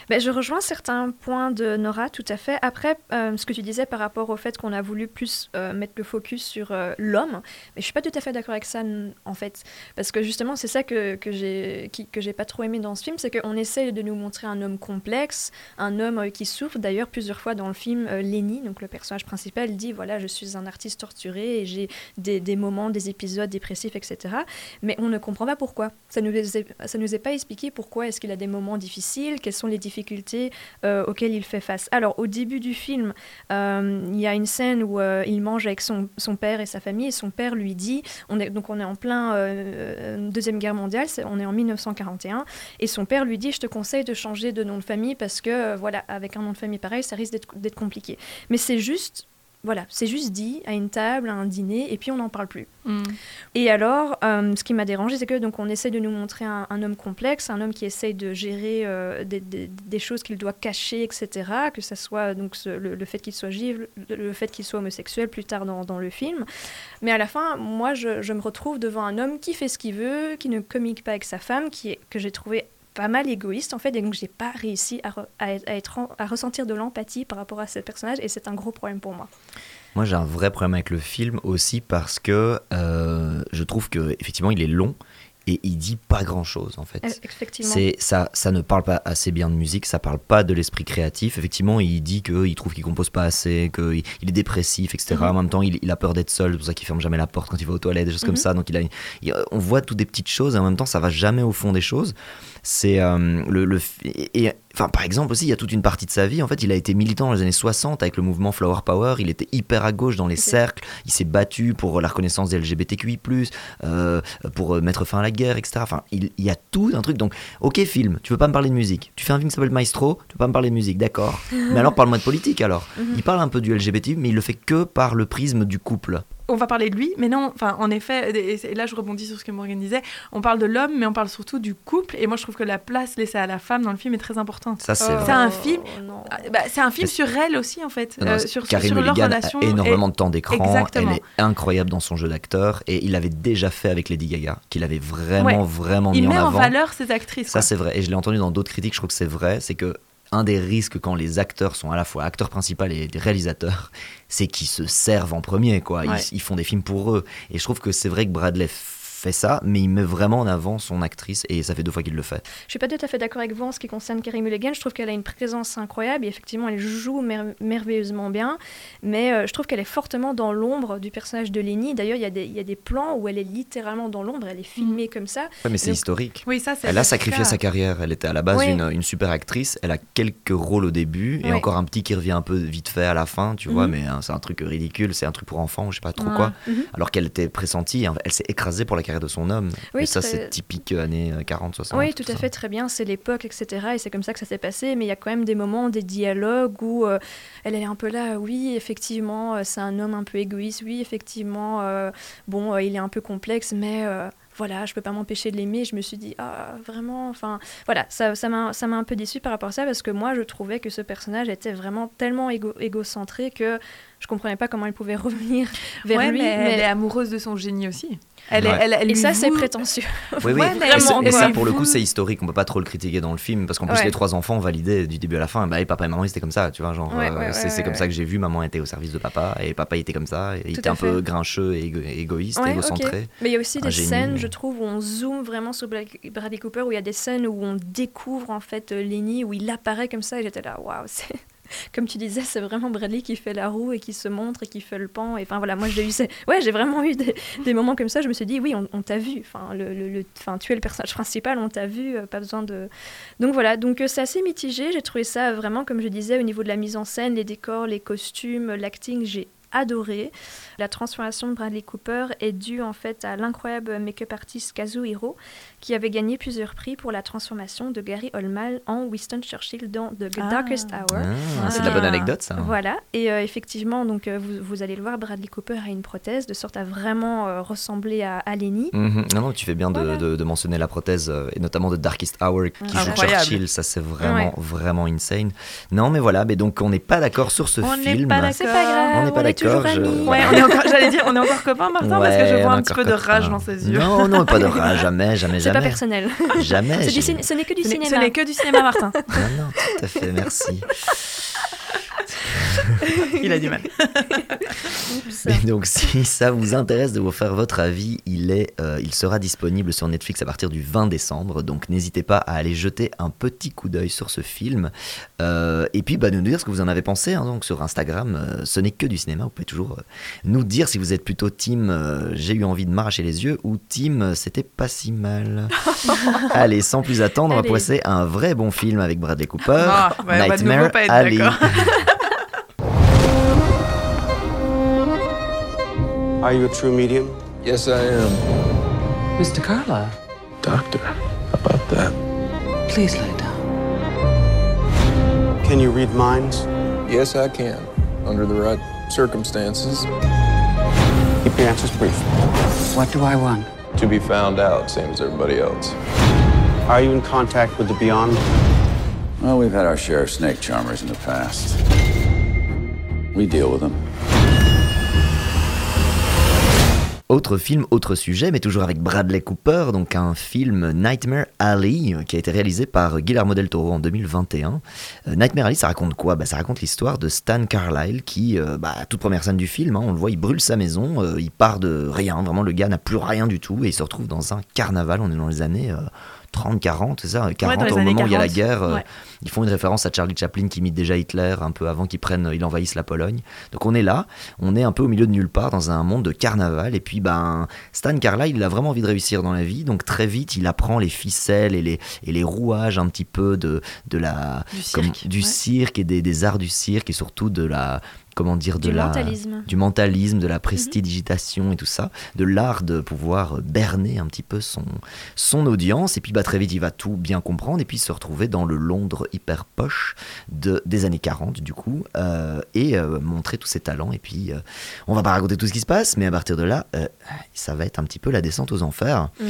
Ben, je rejoins certains points de Nora, tout à fait. Après, euh, ce que tu disais par rapport au fait qu'on a voulu plus euh, mettre le focus sur euh, l'homme, mais je suis pas tout à fait d'accord avec ça, en fait. Parce que justement, c'est ça que, que j'ai que pas trop aimé dans ce film, c'est qu'on essaye de nous montrer un homme complexe, un homme qui souffre. D'ailleurs, plusieurs fois dans le film, Lenny, donc le personnage principal, dit voilà, je suis un artiste torturé et j'ai des, des moments, des épisodes dépressifs, etc. Mais on ne comprend pas pourquoi. Ça nous ça nous est pas expliqué pourquoi est-ce qu'il a des moments difficiles, quelles sont les difficultés euh, auxquelles il fait face. Alors, au début du film, euh, il y a une scène où euh, il mange avec son, père et sa famille, et son père lui dit, on est, donc on est en plein Deuxième Guerre mondiale, on est en 1941, et son père lui dit, je te conseille de changer de nom de famille parce que, voilà, avec un nom de famille pareil, ça risque d'être compliqué. Mais c'est juste... Voilà, c'est juste dit à une table, à un dîner, et puis on n'en parle plus. Et alors, euh, ce qui m'a dérangé, c'est que donc on essaie de nous montrer un, un homme complexe, un homme qui essaye de gérer euh, des, des- des choses qu'il doit cacher, etc. Que ce soit donc ce- le, le fait qu'il soit juif, le, le fait qu'il soit homosexuel plus tard dans, dans le film. Mais à la fin, moi, je, je me retrouve devant un homme qui fait ce qu'il veut, qui ne communique pas avec sa femme, qui est, que j'ai trouvé pas mal égoïste en fait et donc j'ai pas réussi à, re- à être- à être en- à ressentir de l'empathie par rapport à ce personnage et c'est un gros problème pour moi. Moi, j'ai un vrai problème avec le film aussi parce que euh, je trouve que effectivement, il est long et il dit pas grand chose en fait. Euh. C'est ça, ça ne parle pas assez bien de musique, ça parle pas de l'esprit créatif. Effectivement, il dit que il trouve qu'il compose pas assez, qu'il il est dépressif, etc. Mhm. En même temps, il, il a peur d'être seul, c'est pour ça qu'il ferme jamais la porte quand il va aux toilettes, des choses comme Mhm. ça. Donc il a, il- on voit toutes des petites choses et en même temps, ça va jamais au fond des choses. C'est euh, le, le et, et- enfin par exemple aussi, il y a toute une partie de sa vie. En fait, il a été militant dans les années 60 avec le mouvement Flower Power. Il était hyper à gauche dans les cercles. Il s'est battu pour la reconnaissance des LGBTQI+, euh, pour euh, mettre fin à la guerre, etc. Enfin, il, il y a tout un truc. Donc, ok, film, tu veux pas me parler de musique. Tu fais un film qui s'appelle Maestro, tu veux pas me parler de musique, d'accord. [LAUGHS] mais alors, parle-moi de politique alors. Mhm. Il parle un peu du LGBT, mais il le fait que par le prisme du couple. On va parler de lui, mais non, enfin, en effet, et là je rebondis sur ce que Morgan disait, on parle de l'homme, mais on parle surtout du couple, et moi je trouve que la place laissée à la femme dans le film est très importante. Ça, c'est Oh, vrai. C'est un film- non. Ah, bah, c'est un film sur elle aussi, en fait, Non, euh, c'est- sur, Karine sur leur Mulligan relation. a énormément et- de temps d'écran. Elle est incroyable dans son jeu d'acteur. Et il l'avait déjà fait avec Lady Gaga, qu'il avait vraiment, Ouais. vraiment Il mis met en en avant. valeur ses actrices. Ça, c'est vrai. Et je l'ai entendu dans d'autres critiques, je trouve que c'est vrai. C'est que un des risques quand les acteurs sont à la fois acteurs principaux et réalisateurs, c'est qu'ils se servent en premier, quoi. Ils, Ouais. ils font des films pour eux. Et je trouve que c'est vrai que Bradley fait ça, mais il met vraiment en avant son actrice et ça fait deux fois qu'il le fait. Je suis pas tout à fait d'accord avec vous en ce qui concerne Carey Mulligan. Je trouve qu'elle a une présence incroyable et effectivement elle joue mer- merveilleusement bien, mais euh, je trouve qu'elle est fortement dans l'ombre du personnage de Lenny. D'ailleurs, il y, a des- il y a des plans où elle est littéralement dans l'ombre, elle est filmée comme ça. Ouais, mais c'est Donc- historique. Oui, ça, c'est. Elle a sacrifié sa carrière. Elle était à la base Oui. une, une super actrice. Elle a quelques rôles au début et Oui. encore un petit qui revient un peu vite fait à la fin, tu vois, Mhm. mais hein, c'est un truc ridicule. C'est un truc pour enfants, je sais pas trop Ouais. quoi. Mhm. Alors qu'elle était pressentie, hein, elle s'est écrasée pour la carrière de son homme. Oui, et ça, c'est typique euh, années 40-60. Oui, tout à fait, très bien. C'est l'époque, etc. Et c'est comme ça que ça s'est passé. Mais il y a quand même des moments, des dialogues où euh, elle est un peu là. Oui, effectivement, euh, c'est un homme un peu égoïste. Oui, effectivement, euh, bon, euh, il est un peu complexe, mais. euh, voilà, je peux pas m'empêcher de l'aimer. Je me suis dit, ah, vraiment, enfin, voilà, ça ça m'a ça m'a un peu déçu par rapport à ça parce que moi, je trouvais que ce personnage était vraiment tellement égo- égocentré que je comprenais pas comment il pouvait [LAUGHS] revenir vers Ouais, lui. mais, mais- elle est amoureuse de son génie aussi. Elle, est- Ouais. elle, elle Et ça, c'est prétentieux. [LAUGHS] Oui, oui. Ouais, mais et, ça- vraiment, et ça, quoi. pour le coup, c'est historique. On peut pas trop le critiquer dans le film parce qu'en plus, Ouais. les trois enfants validaient du début à la fin. Bah, et papa et maman, ils étaient comme ça, tu vois. Genre, Ouais, euh, ouais, c'est ouais, c'est ouais, comme ça que j'ai vu. Maman était au service de papa et papa était comme ça. Et il était un peu grincheux et égo- égoïste, Ouais, égocentré. ok. Mais il y a aussi des génie, scènes, mais- je trouve, où on zoome vraiment sur Bra- Bradley Cooper, où il y a des scènes où on découvre en fait euh, Lenny, où il apparaît comme ça, et j'étais là, waouh, c'est. Comme tu disais, c'est vraiment Bradley qui fait la roue et qui se montre et qui fait le pan. Et enfin voilà, moi j'ai eu, ces- ouais, j'ai vraiment eu des, moments comme ça. Je me suis dit, oui, on, t'a vu. Enfin, le, enfin, tu es le personnage principal, on t'a vu. euh, pas besoin de. Donc voilà, donc euh, c'est assez mitigé. J'ai trouvé ça vraiment, comme je disais, au niveau de la mise en scène, les décors, les costumes, l'acting, j'ai adoré. La transformation de Bradley Cooper est due en fait à l'incroyable make-up artiste Kazuhiro qui avait gagné plusieurs prix pour la transformation de Gary Oldman en Winston Churchill dans The Ah. Darkest Hour. Ah, c'est de la bonne anecdote, ça. Voilà, et euh, effectivement, donc euh, vous, vous allez le voir, Bradley Cooper a une prothèse de sorte à vraiment euh, ressembler à, à Lenny. Mhm. Non, non, tu fais bien de, Voilà. de- de mentionner la prothèse, euh, et notamment de Darkest Hour, qui joue Incroyable. Churchill. Ça, c'est vraiment, Ouais. vraiment insane. Non, mais voilà, mais donc on n'est pas d'accord sur ce On n'est film. pas C'est pas grave, On n'est pas est toujours d'accord, je- amis. Ouais, on est encore, j'allais dire, on est encore copains, Martin, parce que je Ouais, vois un est petit peu de rage dans ses yeux. Non, non, pas de rage, [LAUGHS] jamais, jamais, C'est pas personnel. [LAUGHS] Jamais. Ce n'est que du cinéma. ce n'est que du cinéma, Martin. Non, non, tout à fait, merci. [LAUGHS] Il a du mal. Mais donc, si ça vous intéresse de vous faire votre avis, il, est, euh, il sera disponible sur Netflix à partir du 20 décembre. Donc, n'hésitez pas à aller jeter un petit coup d'œil sur ce film. Euh, et puis, bah, nous dire ce que vous en avez pensé. hein, donc, sur Instagram, euh, ce n'est que du cinéma. Vous pouvez toujours euh, nous dire si vous êtes plutôt team euh, j'ai eu envie de m'arracher les yeux ou team c'était pas si mal. [LAUGHS] Allez, sans plus attendre, on va passer à un vrai bon film avec Bradley Cooper. Ah, ouais, nouveau Nightmare pas être Alley. [LAUGHS] Are you a true medium? Yes, I am. Mr. Carlyle, Doctor, how about that? please lay down. Can you read minds? Yes, I can. Under the right circumstances. Keep your answers brief. What do I want? To be found out, same as everybody else. Are you in contact with the beyond? Well, we've had our share of snake charmers in the past. We deal with them. Autre film, autre sujet, mais toujours avec Bradley Cooper, donc un film Nightmare Alley euh, qui a été réalisé par Guillermo del Toro en 2021. Euh, Nightmare Alley, ça raconte quoi? Bah, Ça raconte l'histoire de Stan Carlyle qui, euh, bah, toute première scène du film, hein, on le voit, il brûle sa maison, il part de rien, vraiment le gars n'a plus rien du tout et il se retrouve dans un carnaval, on est dans les années... euh, 30, 40, c'est ça 40 dans les au moment où il y a la 40, guerre. euh, ouais. Ils font une référence à Charlie Chaplin qui imite déjà Hitler un peu avant qu'il prenne, il envahisse la Pologne. Donc on est là, on est un peu au milieu de nulle part dans un monde de carnaval. Et puis ben Stan Carlyle, il a vraiment envie de réussir dans la vie, donc très vite il apprend les ficelles et les, et les rouages un petit peu de, de la Du comme- cirque, du ouais. cirque et des, des arts du cirque et surtout de la comment dire de Du la mentalisme. du mentalisme, de la prestidigitation et tout ça, de l'art de pouvoir berner un petit peu son, son audience. Et puis bah, très vite, il va tout bien comprendre et puis se retrouver dans le Londres hyper poche de, des années 40, du coup, euh, et euh, montrer tous ses talents. Et puis, euh, on va pas raconter tout ce qui se passe, mais à partir de là, euh, ça va être un petit peu la descente aux enfers. Mhm.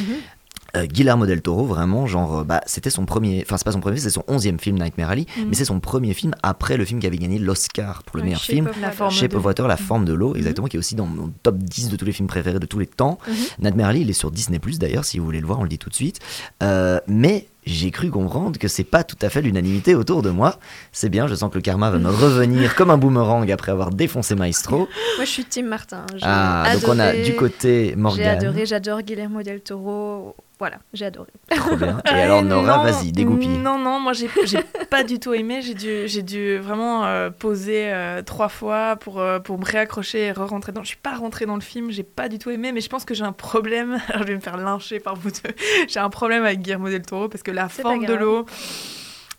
Euh, Guillermo del Toro, vraiment, genre, euh, bah, c'était son premier, enfin, c'est pas son premier, c'est son onzième film, Nightmare Alley, Mhm. mais c'est son premier film après le film qui avait gagné l'Oscar pour le Ouais, meilleur film, Shape de of Water, La Mhm. forme de l'eau, exactement, qui est aussi dans mon top 10 de tous les films préférés de tous les temps. Mhm. Nightmare Alley, il est sur Disney+, d'ailleurs, si vous voulez le voir, on le dit tout de suite. Euh, mais j'ai cru comprendre que c'est pas tout à fait l'unanimité autour de moi. C'est bien, je sens que le karma va me [LAUGHS] revenir comme un boomerang après avoir défoncé Maestro. [LAUGHS] Moi, je suis Team Martin. J'ai Ah, donc on a du côté J'ai Morgan. adoré, j'adore Guillermo del Toro. Voilà, j'ai adoré. Trop bien. [LAUGHS] Et Euh, alors Nora, vas-y, dégoupille. Non, non, moi j'ai j'ai pas du tout aimé. J'ai dû, j'ai dû vraiment euh, poser euh, trois fois pour, euh, pour me réaccrocher et re-rentrer dans. Je suis pas rentrée dans le film, j'ai pas du tout aimé, mais je pense que j'ai un problème. Alors [LAUGHS] je vais me faire lyncher par vous deux. J'ai un problème avec Guillermo del Toro parce que la C'est forme de l'eau,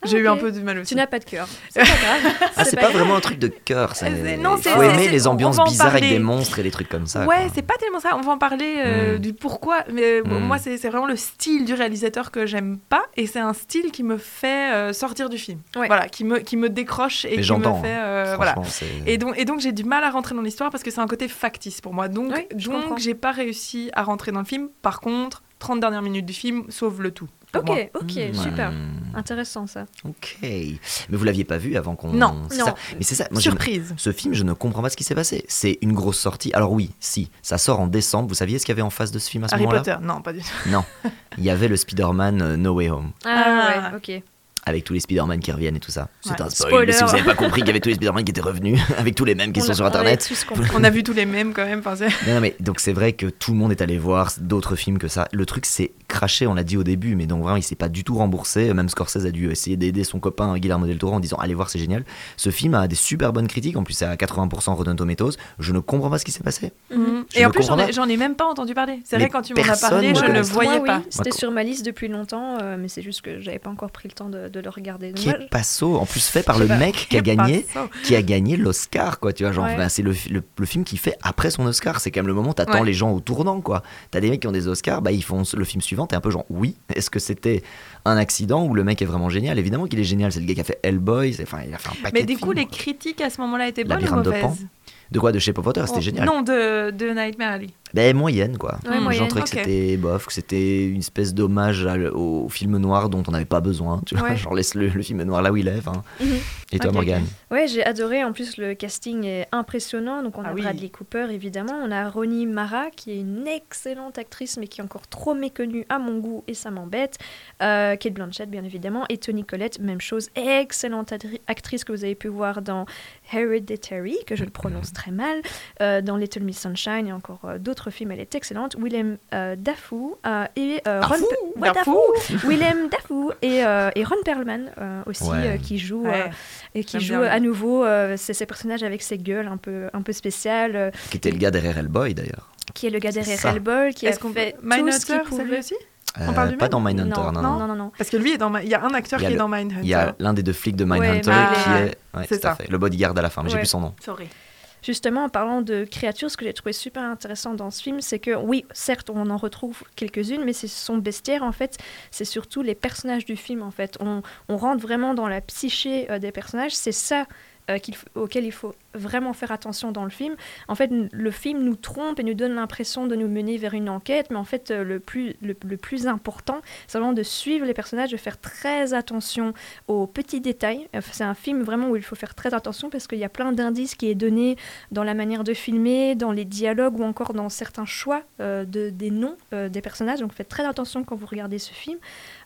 Ah, j'ai eu un peu de mal aussi. Tu n'as pas de cœur. C'est pas grave. [LAUGHS] Ah, c'est pas vraiment un truc de cœur, ça. C'est- non, Il c'est- faut aimer les ambiances bizarres avec parler. des monstres et des trucs comme ça. ouais, c'est pas tellement ça. On va en parler euh, Mm. du pourquoi. Mais bon, Mm. moi, c'est c'est vraiment le style du réalisateur que j'aime pas. Et c'est un style qui me fait euh, sortir du film. Ouais. Voilà, qui me, qui me décroche et Mais qui me fait. hein. euh, voilà. Et donc, et donc j'ai du mal à rentrer dans l'histoire parce que c'est un côté factice pour moi. Donc, Oui, donc j'ai pas réussi à rentrer dans le film. Par contre, 30 dernières minutes du film sauvent le tout. Ok, moi. ok, Hmm. super. Intéressant ça. Ok. Mais vous l'aviez pas vu avant qu'on. Non, non. ça. Mais c'est ça. Moi, Surprise. Ce film, je ne comprends pas ce qui s'est passé. C'est une grosse sortie. Alors oui, si, ça sort en décembre. Vous saviez ce qu'il y avait en face de ce film à ce Harry moment-là Potter, non, pas du tout. Non. Il y avait le Spider-Man euh, No Way Home. Ah, Ah. ouais, ok. Avec tous les Spider-Man qui reviennent et tout ça. C'est Ouais. un spoil. Spoiler. Mais si vous n'avez pas compris qu'il y avait tous les [LAUGHS] Spider-Man qui étaient revenus, [LAUGHS] avec tous les mêmes qui On sont sur Internet. On a vu tous les mêmes quand même. Enfin, c'est- Non, non, mais donc c'est vrai que tout le monde est allé voir d'autres films que ça. Le truc c'est craché, on l'a dit au début, mais donc vraiment il s'est pas du tout remboursé. Même Scorsese a dû essayer d'aider son copain Guillermo del Toro en disant allez voir c'est génial. Ce film a des super bonnes critiques, en plus c'est à 80% Rotten Tomatoes. Je ne comprends pas ce qui s'est passé. Mhm. Et en plus, j'en ai, ai même pas entendu parler. C'est vrai, quand tu m'en as parlé, je ne voyais Moi, pas. oui, C'était sur ma liste depuis longtemps, euh, mais c'est juste que j'avais pas encore pris le temps de, de le regarder. Donc, Qui est Passo, en plus fait par le mec qui a [LAUGHS] gagné, Passo qui a gagné l'Oscar, quoi. Tu vois, genre, Ouais. ben, c'est le, le, le film qui fait après son Oscar. C'est quand même le moment où t'attends Ouais. les gens au tournant, quoi. T'as des mecs qui ont des Oscars, bah ils font le film suivant. T'es un peu genre, oui. Est-ce que c'était un accident ou le mec est vraiment génial? Évidemment qu'il est génial. C'est le gars qui a fait Hellboy. Enfin, il a fait un paquet Mais de du coup, films, les quoi. critiques à ce moment-là étaient bonnes ou de mauvaises? De quoi? De Shape of Water, c'était Oh, génial. Non, de, de Nightmare Alley. Ben, moyenne, quoi. Ouais, Hmm, moyenne. J'en trouvais que c'était bof, que c'était une espèce d'hommage au film noir dont on n'avait pas besoin. Tu vois, Ouais. [LAUGHS] genre laisse le, le film noir là où il est. Mhm. Et toi, Ok, Morgane Ouais, j'ai adoré. En plus, le casting est impressionnant. Donc, on a Ah oui. Bradley Cooper, évidemment. On a Ronnie Mara, qui est une excellente actrice, mais qui est encore trop méconnue à mon goût, et ça m'embête. Euh, Kate Blanchett, bien évidemment. Et Tony Collette, même chose. Excellente actrice que vous avez pu voir dans Hereditary, que je le prononce très mal. euh, dans Little Miss Sunshine et encore euh, d'autres films, elle est excellente. Willem euh, Dafoe euh, et euh, Ron ouais, Dafoe. [LAUGHS] Willem Dafoe et, euh, et Ron Perlman euh, aussi Ouais. euh, qui joue Ouais. euh, et qui joue bien, à nouveau euh, ces, personnages avec ces gueules un peu un peu spéciales euh, Qui était le gars derrière Hellboy d'ailleurs. qui est le gars derrière. Hellboy qui a Est-ce qu'on fait peut... tout ce Mindhunter, qu'il ça lui pouvait aussi Euh, parle du pas dans Mindhunter, non, non, non, non. non. Parce que lui, est dans... Ma- il y a un acteur a qui est dans Mindhunter. Il y a l'un des deux flics de Mindhunter mais qui est. est- Ouais, c'est tout à ça. fait. Le bodyguard à la fin, mais j'ai Ouais. plus son nom. Sorry. Justement, en parlant de créatures, ce que j'ai trouvé super intéressant dans ce film, c'est que oui, certes, on en retrouve quelques-unes, mais c'est son bestiaire, en fait, c'est surtout les personnages du film, en fait. On, rentre vraiment dans la psyché euh, des personnages, c'est ça euh, auquel il faut vraiment faire attention dans le film. En fait, le film nous trompe et nous donne l'impression de nous mener vers une enquête, mais en fait, euh, le plus, le, plus important, c'est vraiment de suivre les personnages, de faire très attention aux petits détails. Euh, C'est un film vraiment où il faut faire très attention parce qu'il y a plein d'indices qui est donné dans la manière de filmer, dans les dialogues ou encore dans certains choix euh, de, des noms des personnages. Donc faites très attention quand vous regardez ce film.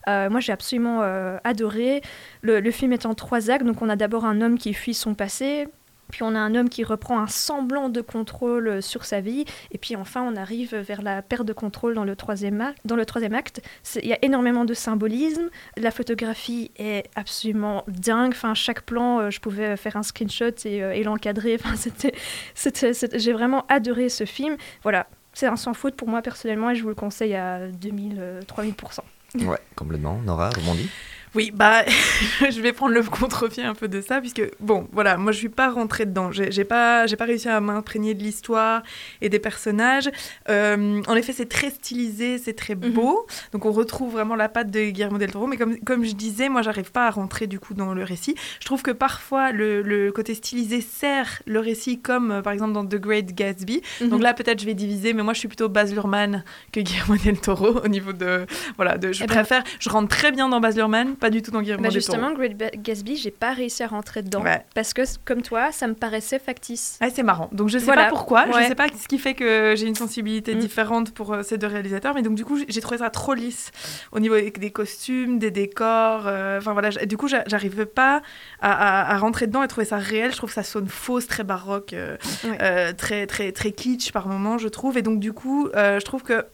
Moi j'ai absolument adoré. Le, le film est en trois actes, donc on a d'abord un homme qui fuit son passé. Puis on a un homme qui reprend un semblant de contrôle euh, sur sa vie. Et puis enfin, on arrive vers la perte de contrôle dans le troisième acte. Il y a énormément de symbolisme. La photographie est absolument dingue. Enfin, chaque plan, euh, je pouvais faire un screenshot et, euh, l'encadrer. [LAUGHS] Enfin, c'était- j'ai vraiment adoré ce film. Voilà, c'est un sans faute pour moi personnellement et je vous le conseille à 2000, euh, 3000%. Ouais, complètement. Nora, rebondis. Oui, bah, [LAUGHS] je vais prendre le contre-pied un peu de ça, puisque, bon, voilà, moi je suis pas rentrée dedans. J'ai j'ai pas, j'ai pas réussi à m'imprégner de l'histoire et des personnages. Euh, en effet, c'est très stylisé, c'est très beau. Donc on retrouve vraiment la patte de Guillermo del Toro. Mais comme, comme je disais, moi j'arrive pas à rentrer du coup dans le récit. Je trouve que parfois le, le côté stylisé sert le récit, comme euh, par exemple dans The Great Gatsby. Mhm. Donc là, peut-être je vais diviser, mais moi je suis plutôt Baz Luhrmann que Guillermo del Toro [LAUGHS] au niveau de. Voilà, de, je Eh ben- préfère. Je rentre très bien dans Baz Luhrmann, pas du tout dans Guillermo Bah justement, Great Gatsby, j'ai pas réussi à rentrer dedans. Ouais. Parce que, comme toi, ça me paraissait factice. Ah, c'est marrant. Donc je sais Voilà. pas pourquoi, Ouais. je sais pas ce qui fait que j'ai une sensibilité Mm. différente pour euh, ces deux réalisateurs, mais donc du coup j'ai trouvé ça trop lisse au niveau des costumes, des décors. euh, Enfin voilà, du coup j'a- j'arrivais pas à, à- à rentrer dedans et trouver ça réel. Je trouve que ça sonne fausse, très baroque, euh, Ouais. très très très kitsch par moment, je trouve. Et donc du coup, je trouve que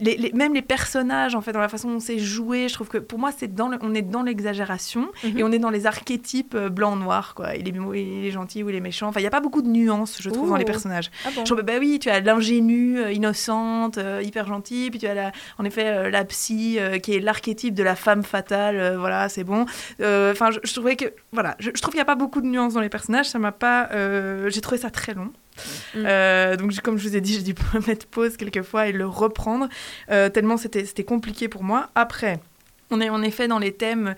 les, les- même les personnages, en fait, dans la façon dont c'est joué, je trouve que pour moi, c'est dans le- on est dans l'exagération Mhm. et on est dans les archétypes euh, blanc-noir, quoi. Il est, il est gentil ou il est méchant. Enfin, il n'y a pas beaucoup de nuances, je trouve, dans les personnages. Ah bon Je trouve, bah oui, tu as l'ingénue, euh, innocente, euh, hyper gentille, puis tu as la, en effet euh, la psy, euh, qui est l'archétype de la femme fatale, voilà, c'est bon. Enfin, je, je trouvais que, voilà, je, je trouve qu'il n'y a pas beaucoup de nuances dans les personnages, ça m'a pas, j'ai trouvé ça très long. Mm. Euh, donc, comme je vous ai dit, j'ai dû [LAUGHS] mettre pause quelquefois et le reprendre, euh, tellement c'était compliqué pour moi. Après, on est en effet dans les thèmes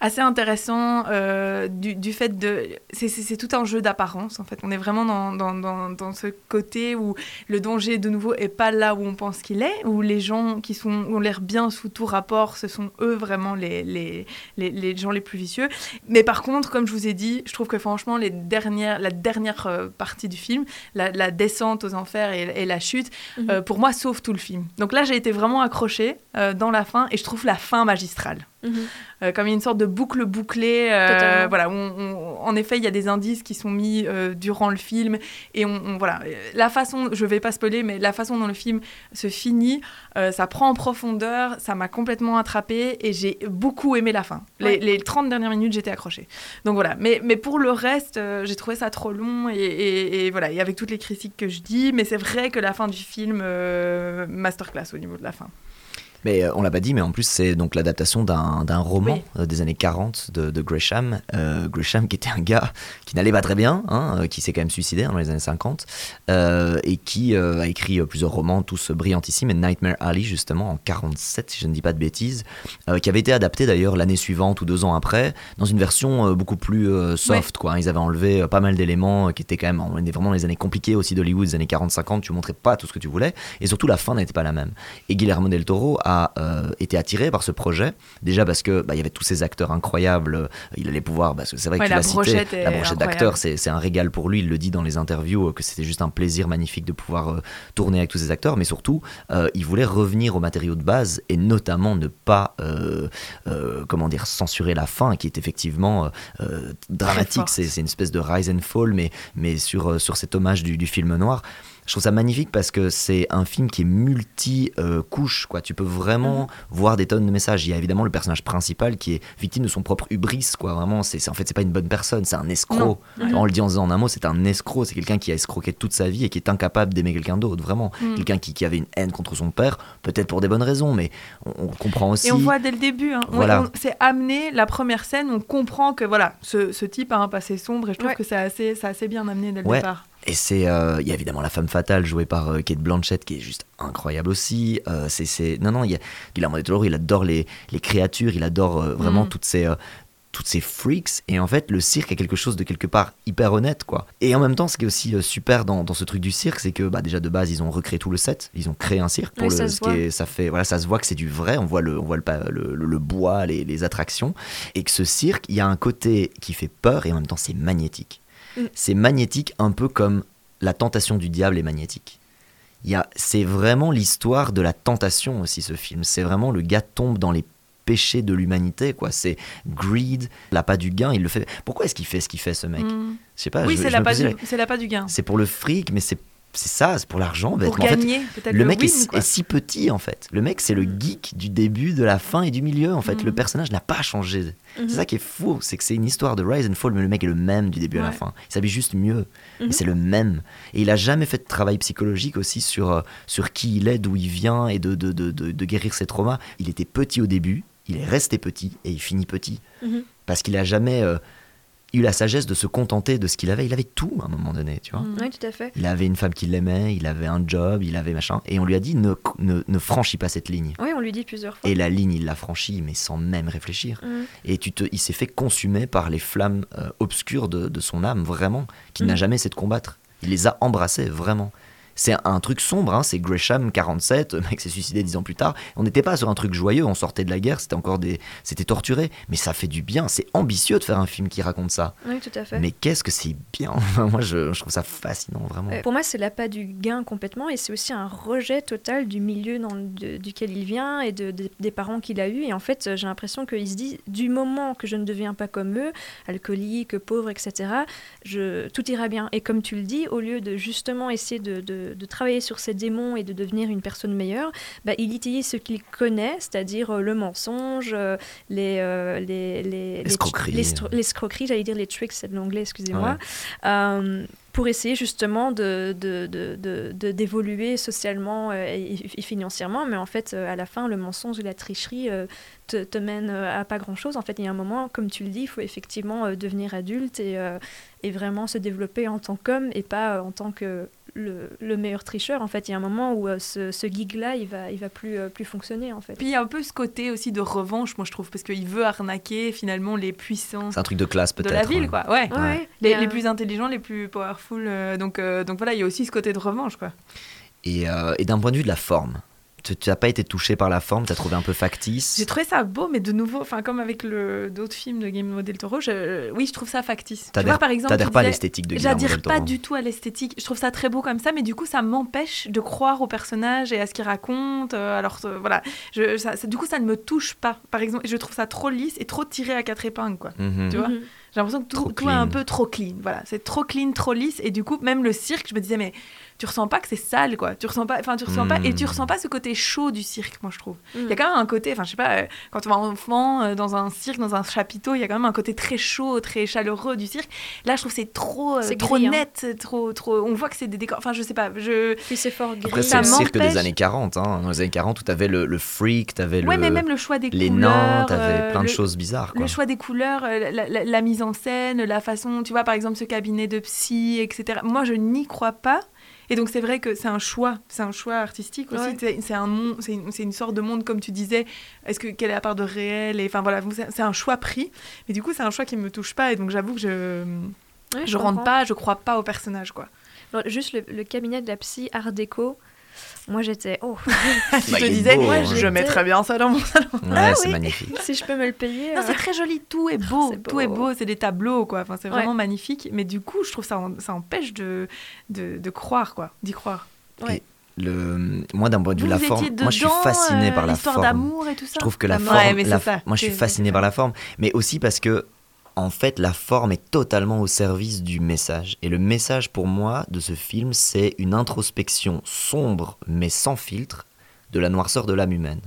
assez intéressants euh, du, du fait de... C'est- tout un jeu d'apparence, en fait. On est vraiment dans, dans, dans, dans ce côté où le danger, de nouveau, est pas là où on pense qu'il est, où les gens qui sont, ont l'air bien sous tout rapport, ce sont eux vraiment les, les, les, les gens les plus vicieux. Mais par contre, comme je vous ai dit, je trouve que franchement, les dernières, la dernière euh, partie du film, la, la descente aux enfers et, et la chute, Mhm. euh, pour moi, sauve tout le film. Donc là, j'ai été vraiment accrochée euh, dans la fin et je trouve la fin magistrale. Mhm. Euh, comme une sorte de boucle bouclée. euh, voilà, on- on- en effet, il y a des indices qui sont mis euh, durant le film. Et on, on- voilà, la façon, je vais pas spoiler, mais la façon dont le film se finit, ça prend en profondeur, ça m'a complètement attrapée et j'ai beaucoup aimé la fin. Les, Ouais. les 30 dernières minutes, j'étais accrochée. Donc voilà, mais, mais pour le reste, j'ai trouvé ça trop long et, et- et voilà, et avec toutes les critiques que je dis, mais c'est vrai que la fin du film, masterclass au niveau de la fin. Mais euh, on l'a pas dit, mais en plus c'est donc l'adaptation d'un roman Oui. euh, des années 40 de, de Gresham. Euh, Gresham qui était un gars qui n'allait pas très bien, hein, euh, qui s'est quand même suicidé hein, dans les années 50, euh, et qui a écrit plusieurs romans, tous brillantissimes, et Nightmare Alley justement en 47 si je ne dis pas de bêtises, qui avait été adapté d'ailleurs l'année suivante ou deux ans après, dans une version beaucoup plus soft. Quoi, hein. Ils avaient enlevé pas mal d'éléments qui étaient quand même, on est vraiment les années compliquées aussi d'Hollywood, des années 40-50, tu montrais pas tout ce que tu voulais, et surtout la fin n'était pas la même. Et Guillermo del Toro a euh, été attiré par ce projet, déjà parce que bah, il y avait tous ces acteurs incroyables, euh, il allait pouvoir, parce que c'est vrai Ouais, que la cité, brochette est la brochette d'acteurs, c'est c'est un régal pour lui, il le dit dans les interviews, euh, que c'était juste un plaisir magnifique de pouvoir euh, tourner avec tous ces acteurs, mais surtout, euh, il voulait revenir aux matériaux de base et notamment ne pas, comment dire, censurer la fin, qui est effectivement dramatique, c'est c'est une espèce de rise and fall, mais, mais sur, sur cet hommage du, du film noir. Je trouve ça magnifique parce que c'est un film qui est multi-couche. quoi. Tu peux vraiment Mhm. voir des tonnes de messages. Il y a évidemment le personnage principal qui est victime de son propre hubris. Quoi. Vraiment, c'est en fait, c'est pas une bonne personne, c'est un escroc. Non. Mhm. On le en disant en un mot, c'est un escroc. C'est quelqu'un qui a escroqué toute sa vie et qui est incapable d'aimer quelqu'un d'autre. Vraiment. Mhm. Quelqu'un qui, qui avait une haine contre son père, peut-être pour des bonnes raisons, mais on, on comprend aussi. Et on voit dès le début, hein, Voilà. c'est amené, la première scène, on comprend que voilà, ce, ce type a un passé sombre et je trouve Ouais. que c'est assez, assez bien amené dès le Ouais. départ. Et c'est, euh, il y a évidemment la femme fatale jouée par euh, Kate Blanchett qui est juste incroyable aussi. Euh, c'est, c'est, non non, il y a Guillermo del Toro, il adore les, les créatures, il adore vraiment Mm. toutes ces toutes ces freaks. Et en fait, le cirque est quelque chose de quelque part hyper honnête, quoi. Et en même temps, ce qui est aussi super dans, dans ce truc du cirque, c'est que bah, déjà de base, ils ont recréé tout le set, ils ont créé un cirque pour Oui, le, ça se ce qui voit. est- ça fait, voilà, ça se voit que c'est du vrai. On voit le, on voit le, pa- le, le- le bois, les, les attractions, et que ce cirque, il y a un côté qui fait peur et en même temps, c'est magnétique. Mm. C'est magnétique, un peu comme la tentation du diable est magnétique. C'est vraiment l'histoire de la tentation aussi ce film. C'est vraiment le gars tombe dans les péchés de l'humanité quoi. C'est greed, l'appât du gain. Il le fait. Pourquoi est-ce qu'il fait ce qu'il fait ce mec? Mm. Je sais pas. oui, c'est je la me pas posais du, c'est la pas du gain. C'est pour le fric, mais c'est c'est ça, c'est pour l'argent. Pour. En fait, peut-être le mec win, est, si petit en fait. Le mec c'est le Mm. geek du début, de la fin et du milieu en fait. Mm. Le personnage n'a pas changé. C'est ça qui est fou, c'est que c'est une histoire de rise and fall, mais le mec est le même du début à la fin. Il s'habille juste mieux, mais Mhm. c'est le même. Et il a jamais fait de travail psychologique aussi sur, euh, sur qui il est, d'où il vient et de, de, de, de, de guérir ses traumas. Il était petit au début, il est resté petit et il finit petit. Mhm. Parce qu'il a jamais euh, eu la sagesse de se contenter de ce qu'il avait. Il avait tout à un moment donné, tu vois. Mm. Oui, tout à fait. Il avait une femme qui l'aimait, il avait un job, il avait machin. Et on lui a dit ne, ne, ne franchis pas cette ligne. Oui, on lui dit plusieurs fois. Et la ligne, il l'a franchie, mais sans même réfléchir. Mhm. Et tu te, il s'est fait consumer par les flammes euh, obscures de, de son âme, vraiment, qu'il n'a Mhm. jamais essayé de combattre. Il les a embrassées, vraiment. C'est un, truc sombre, hein, c'est Gresham, 47, le mec s'est suicidé dix ans plus tard. On n'était pas sur un truc joyeux, on sortait de la guerre, c'était encore des. C'était torturé, mais ça fait du bien, c'est ambitieux de faire un film qui raconte ça. Oui, tout à fait. Mais qu'est-ce que c'est bien? [LAUGHS] Moi, je, je trouve ça fascinant, vraiment. Euh, pour moi, c'est l'appât du gain complètement et c'est aussi un rejet total du milieu dans de- duquel il vient et de, de- des parents qu'il a eus. Et en fait, j'ai l'impression qu'il se dit du moment que je ne deviens pas comme eux, alcoolique, pauvre, etc., je, tout ira bien. Et comme tu le dis, au lieu de justement essayer de, de- de travailler sur ses démons et de devenir une personne meilleure, bah, il utilise ce qu'il connaît, c'est-à-dire euh, le mensonge, euh, les, euh, les, les, les- L'escroquerie. les l'escroquerie, j'allais dire les tricks, c'est de l'anglais, excusez-moi. Pour essayer justement de, de, de, d'évoluer socialement et, et financièrement, mais en fait, à la fin, le mensonge et la tricherie te, te mènent à pas grand-chose. En fait, il y a un moment, comme tu le dis, il faut effectivement devenir adulte et, et vraiment se développer en tant qu'homme et pas en tant que le, le meilleur tricheur. En fait, il y a un moment où euh, ce, ce geek-là, il va, il va plus, euh, plus fonctionner, en fait. Puis il y a un peu ce côté aussi de revanche, moi je trouve, parce qu'il veut arnaquer finalement les puissants C'est un truc de classe, de peut-être. la ville, hein. quoi. Ouais. Ouais, ouais. Les, les plus intelligents, les plus powerful. euh, donc, euh, donc voilà, il y a aussi ce côté de revanche, quoi. Et, euh, et d'un point de vue de la forme, tu n'as pas été touché par la forme, tu as trouvé un peu factice. J'ai trouvé ça beau, mais de nouveau, enfin comme avec le d'autres films de Guillermo del Toro, je, oui, je trouve ça factice. Tu vois, par exemple, t'adhères pas à l'esthétique de Guillermo J'adhère del Toro. pas du tout à l'esthétique. Je trouve ça très beau comme ça, mais du coup, ça m'empêche de croire au personnage et à ce qu'il raconte. Euh, alors euh, voilà, je, ça- ça- du coup, ça ne me touche pas. Par exemple, je trouve ça trop lisse et trop tiré à quatre épingles, quoi. Mhm. Tu vois? Mhm. J'ai l'impression que tout, tout est un clean. peu trop clean. Voilà, c'est trop clean, trop lisse. Et du coup, même le cirque, je me disais, mais tu ressens pas que c'est sale, quoi. Tu ressens pas, enfin, tu ressens pas, et tu Mm. ressens pas ce côté chaud du cirque, moi, je trouve. Il y a quand même un côté, enfin, je sais pas, euh, quand on va enfant euh, dans un cirque, dans un chapiteau, il y a quand même un côté très chaud, très chaleureux du cirque. Là, je trouve que c'est trop, euh, C'est trop gris, hein. net, trop, trop. On voit que c'est des décors. Enfin, je sais pas. Je. Puis c'est fort gris. Après, c'est le cirque des années 40. Hein. Dans les années 40, où tu avais le, le freak, tu avais Ouais, le, mais même le choix des les couleurs. nains, tu avais euh, plein de le- choses bizarres. Quoi. Le choix des couleurs, euh, la, la- la mise en scène, la façon, tu vois, par exemple, ce cabinet de psy, etc. Moi, je n'y crois pas. Et donc, c'est vrai que c'est un choix, c'est un choix artistique aussi. Ouais. C'est- un monde, c'est une, sorte de monde, comme tu disais. Est-ce que quelle est la part de réel Et enfin voilà, c'est un choix pris. Mais du coup, c'est un choix qui me touche pas. Et donc, j'avoue que je, Ouais, je rentre pas, je crois pas au personnage, quoi. Juste le, le cabinet de la psy Art déco. Moi j'étais oh [LAUGHS] tu Bah, te est disais, beau, ouais, hein. je mettrais bien ça dans mon salon. Ouais, Ah c'est oui. magnifique. [LAUGHS] si je peux me le payer. Non, euh, c'est très joli, tout est [LAUGHS] beau, C'est tout est beau. c'est des tableaux, quoi. Enfin, c'est Ouais. vraiment magnifique. Mais du coup, je trouve ça, ça empêche de, de, de croire, quoi, d'y croire. Ouais. Le... Moi, d'un point de vue de la Vous forme, étiez moi je suis fasciné euh, par la l'histoire forme. d'amour et tout ça. Je trouve que la forme, mais c'est la- ça. moi je suis fasciné par la forme, mais aussi parce que en fait la forme est totalement au service du message. Et le message pour moi de ce film, c'est une introspection sombre mais sans filtre de la noirceur de l'âme humaine.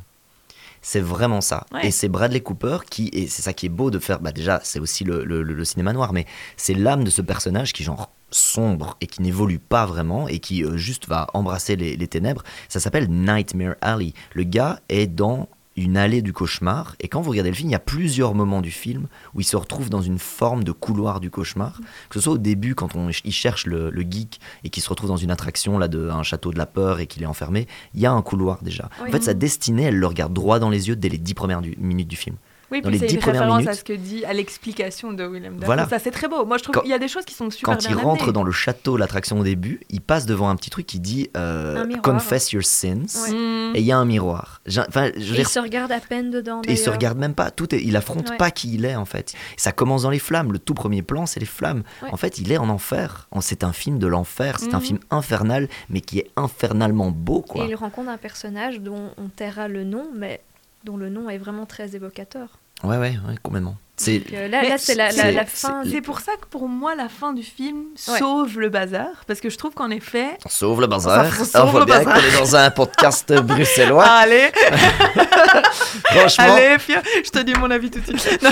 C'est vraiment ça. Ouais. Et c'est Bradley Cooper qui, et c'est ça qui est beau de faire, bah déjà c'est aussi le, le- cinéma noir, mais c'est l'âme de ce personnage qui genre sombre et qui n'évolue pas vraiment et qui euh, juste va embrasser les, les ténèbres. Ça s'appelle Nightmare Alley. Le gars est dans une allée du cauchemar et quand vous regardez le film, il y a plusieurs moments du film où il se retrouve dans une forme de couloir du cauchemar. Que ce soit au début quand on, il cherche le, le geek et qu'il se retrouve dans une attraction là de un château de la peur et qu'il est enfermé, il y a un couloir déjà. Oui. En fait, sa destinée, elle le regarde droit dans les yeux dès les dix premières du- minutes du film. Oui, Dans puis les c'est dix une premières référence à minutes- ce que dit, à l'explication de Willem Dafoe. Voilà. Ça, c'est très beau. Moi, je trouve qu'il y a des choses qui sont super Quand bien il rentre dans le château, l'attraction au début, il passe devant un petit truc qui dit euh. Confess your sins. Ouais. Mm. Et il y a un miroir. Enfin, je Et il se regarde à peine dedans. Et il se regarde même pas. Tout est, il affronte Ouais. pas qui il est en fait. Ça commence dans les flammes. Le tout premier plan, c'est les flammes. Ouais. En fait, il est en enfer. En- C'est un film de l'enfer. C'est un Mhm. film infernal, mais qui est infernalement beau, quoi. Et il rencontre un personnage dont on taira le nom, mais dont le nom est vraiment très évocateur. Ouais, ouais, ouais, complètement. Donc, euh, là, c'est la, la, c'est- la c'est- fin. C'est pour ça que pour moi, la fin du film Ouais. sauve le bazar. Parce que je trouve qu'en effet. on sauve le bazar. Ça On sauve voit le bien bazar. qu'on est dans un podcast bruxellois. [LAUGHS] Allez [LAUGHS] Franchement. Allez, fier, je te dis mon avis tout de suite. [LAUGHS]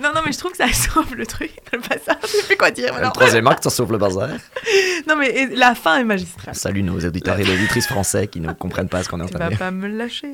Non, non, non, mais je trouve que ça sauve le truc, le passage. Je sais plus quoi dire. Le troisième acte, on sauve le bazar. Non, mais la fin est magistrale. Salut nos auditeurs et auditrices français qui ne comprennent pas ce qu'on est en Tu train de vas dire. pas me lâcher.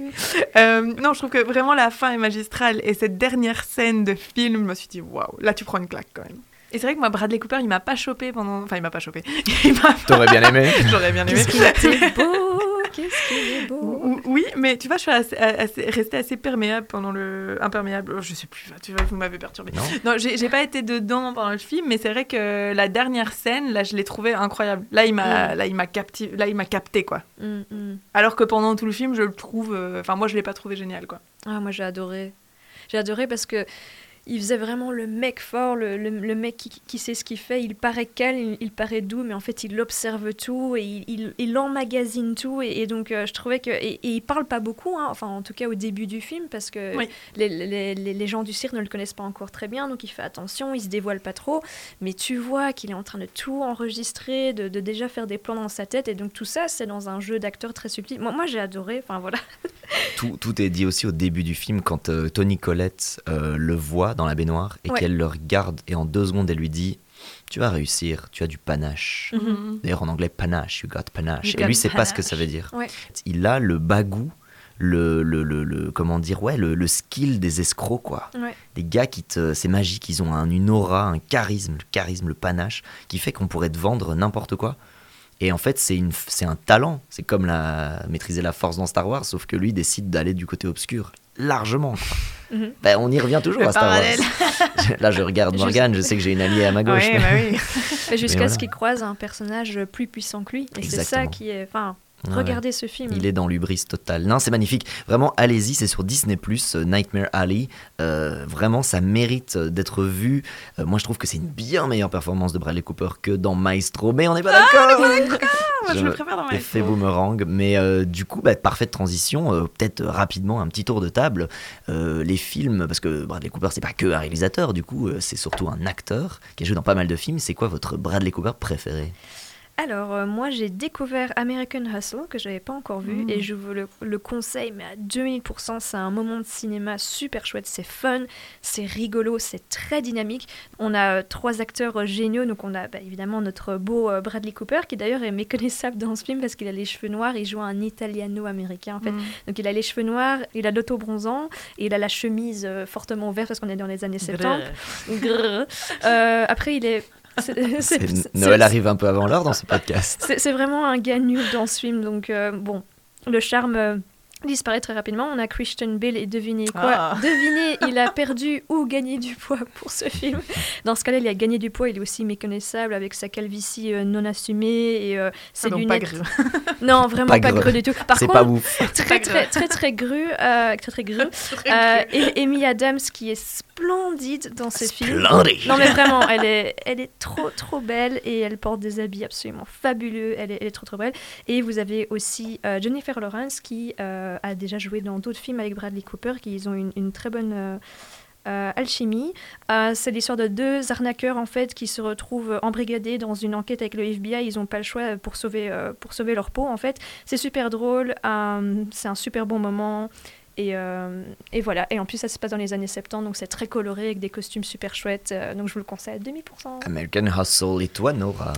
Euh, non, je trouve que vraiment la fin est magistrale. Et cette dernière scène de film, je me suis dit, waouh, là tu prends une claque quand même. Et c'est vrai que moi, Bradley Cooper, il m'a pas chopé pendant. Enfin, il m'a pas chopé. [LAUGHS] Il m'a- T'aurais bien aimé [LAUGHS] J'aurais bien aimé. Qu'est-ce qu'il était [LAUGHS] beau Qu'est-ce qu'il est beau Ou- Oui, mais tu vois, je suis assez, assez- restée assez perméable pendant le. Imperméable, oh, je sais plus, tu vois, vous m'avez perturbée. Non. Non, j'ai pas été dedans pendant le film, mais c'est vrai que la dernière scène, là, je l'ai trouvé incroyable. Là, il m'a là, il m'a capté, là, il m'a capté, quoi. Mm, mm. Alors que pendant tout le film, je le trouve. euh, Enfin, moi, je l'ai pas trouvé génial, quoi. Ah, moi j'ai adoré. J'ai adoré parce que il faisait vraiment le mec fort, le, le- le mec qui, qui sait ce qu'il fait. Il paraît calme, il, il paraît doux, mais en fait il observe tout et il, il, il emmagasine tout. Et, et donc euh, je trouvais que. Et, et il parle pas beaucoup, hein, enfin en tout cas au début du film, parce que Oui. les, les, les- les gens du cirque ne le connaissent pas encore très bien, donc il fait attention, il se dévoile pas trop. Mais tu vois qu'il est en train de tout enregistrer, de, de déjà faire des plans dans sa tête. Et donc tout ça, c'est dans un jeu d'acteur très subtil. Moi, moi j'ai adoré, enfin voilà. Tout, tout est dit aussi au début du film quand euh, Tony Collette euh, le voit dans la baignoire et Ouais. qu'elle le regarde et en deux secondes elle lui dit Tu vas réussir, tu as du panache. Mhm. D'ailleurs en anglais panache, you got panache. You et lui sait pas ce que ça veut dire. Ouais. Il a le bagou, le, le, le, le- comment dire, ouais, le, le skill des escrocs quoi. Ouais. Des gars qui te, c'est magique, ils ont un, une aura, un charisme, le charisme, le panache qui fait qu'on pourrait te vendre n'importe quoi. Et en fait, c'est une, c'est un talent. C'est comme la, maîtriser la force dans Star Wars, sauf que lui décide d'aller du côté obscur largement. quoi. [LAUGHS] Mhm. Ben, on y revient toujours Le à Star parallèle. Wars. [LAUGHS] Là, je regarde [LAUGHS] Morgane, je sais que j'ai une alliée à ma gauche. Ouais, bah oui. [LAUGHS] Mais Jusqu'à voilà. ce qu'il croise un personnage plus puissant que lui. Et c'est ça qui est. Enfin, Ouais. regardez ce film. Il est dans l'ubris total. Non, c'est magnifique. Vraiment, allez-y, c'est sur Disney euh, Nightmare Alley. Euh, vraiment, ça mérite euh, d'être vu. Euh, moi, je trouve que c'est une bien meilleure performance de Bradley Cooper que dans Maestro, mais on n'est pas d'accord. Moi, je le préfère dans ma Effet boomerang. Mais euh, du coup, bah, parfaite transition. Peut-être rapidement un petit tour de table. Les films, parce que Bradley Cooper, c'est pas que un réalisateur, du coup, c'est surtout un acteur qui a joué dans pas mal de films. C'est quoi votre Bradley Cooper préféré? Alors, euh, moi, j'ai découvert American Hustle, que je n'avais pas encore vu, Mm. et je vous le, le conseille, mais à 2000%, c'est un moment de cinéma super chouette, c'est fun, c'est rigolo, c'est très dynamique. On a euh, trois acteurs euh, géniaux, donc on a bah, évidemment notre beau Bradley Cooper, qui d'ailleurs est méconnaissable dans ce film parce qu'il a les cheveux noirs, il joue un italiano-américain en fait. Mm. Donc il a les cheveux noirs, il a l'auto-bronzant, et il a la chemise fortement ouverte parce qu'on est dans les années 70. [LAUGHS] Grrr. Euh, après, il est... c'est- c'est- C'est- c'est- Noël c'est- arrive un peu avant l'heure dans ce podcast. c'est c'est vraiment un gars nul dans ce film, donc euh, bon, le charme euh, disparaît très rapidement. On a Christian Bale et devinez quoi Ah. [LAUGHS] Devinez, il a perdu ou gagné du poids pour ce film. Dans ce cas-là, il a gagné du poids, il est aussi méconnaissable avec sa calvitie euh, non assumée et euh, ses Ah, donc pas lunettes. gris. [LAUGHS] Non, vraiment Pas pas, greu du tout. Par C'est contre, pas ouf. très très très très gru, euh, très [LAUGHS] très gru. Euh, et Amy Adams qui est splendide dans ce film. Splendide. Non mais vraiment, elle est, elle est trop trop belle et elle porte des habits absolument fabuleux. Elle est, elle est trop trop belle. Et vous avez aussi euh, Jennifer Lawrence qui euh, a déjà joué dans d'autres films avec Bradley Cooper, qui ils ont une, une très bonne euh, euh, alchimie. Euh, c'est l'histoire de deux arnaqueurs en fait qui se retrouvent embrigadés dans une enquête avec le FBI. Ils n'ont pas le choix pour sauver euh, pour sauver leur peau en fait. C'est super drôle. c'est un super bon moment. Et, euh, et voilà. Et en plus, ça se passe dans les années 70, donc c'est très coloré avec des costumes super chouettes. euh, donc je vous le conseille à 2000%. American Hustle et toi, Nora?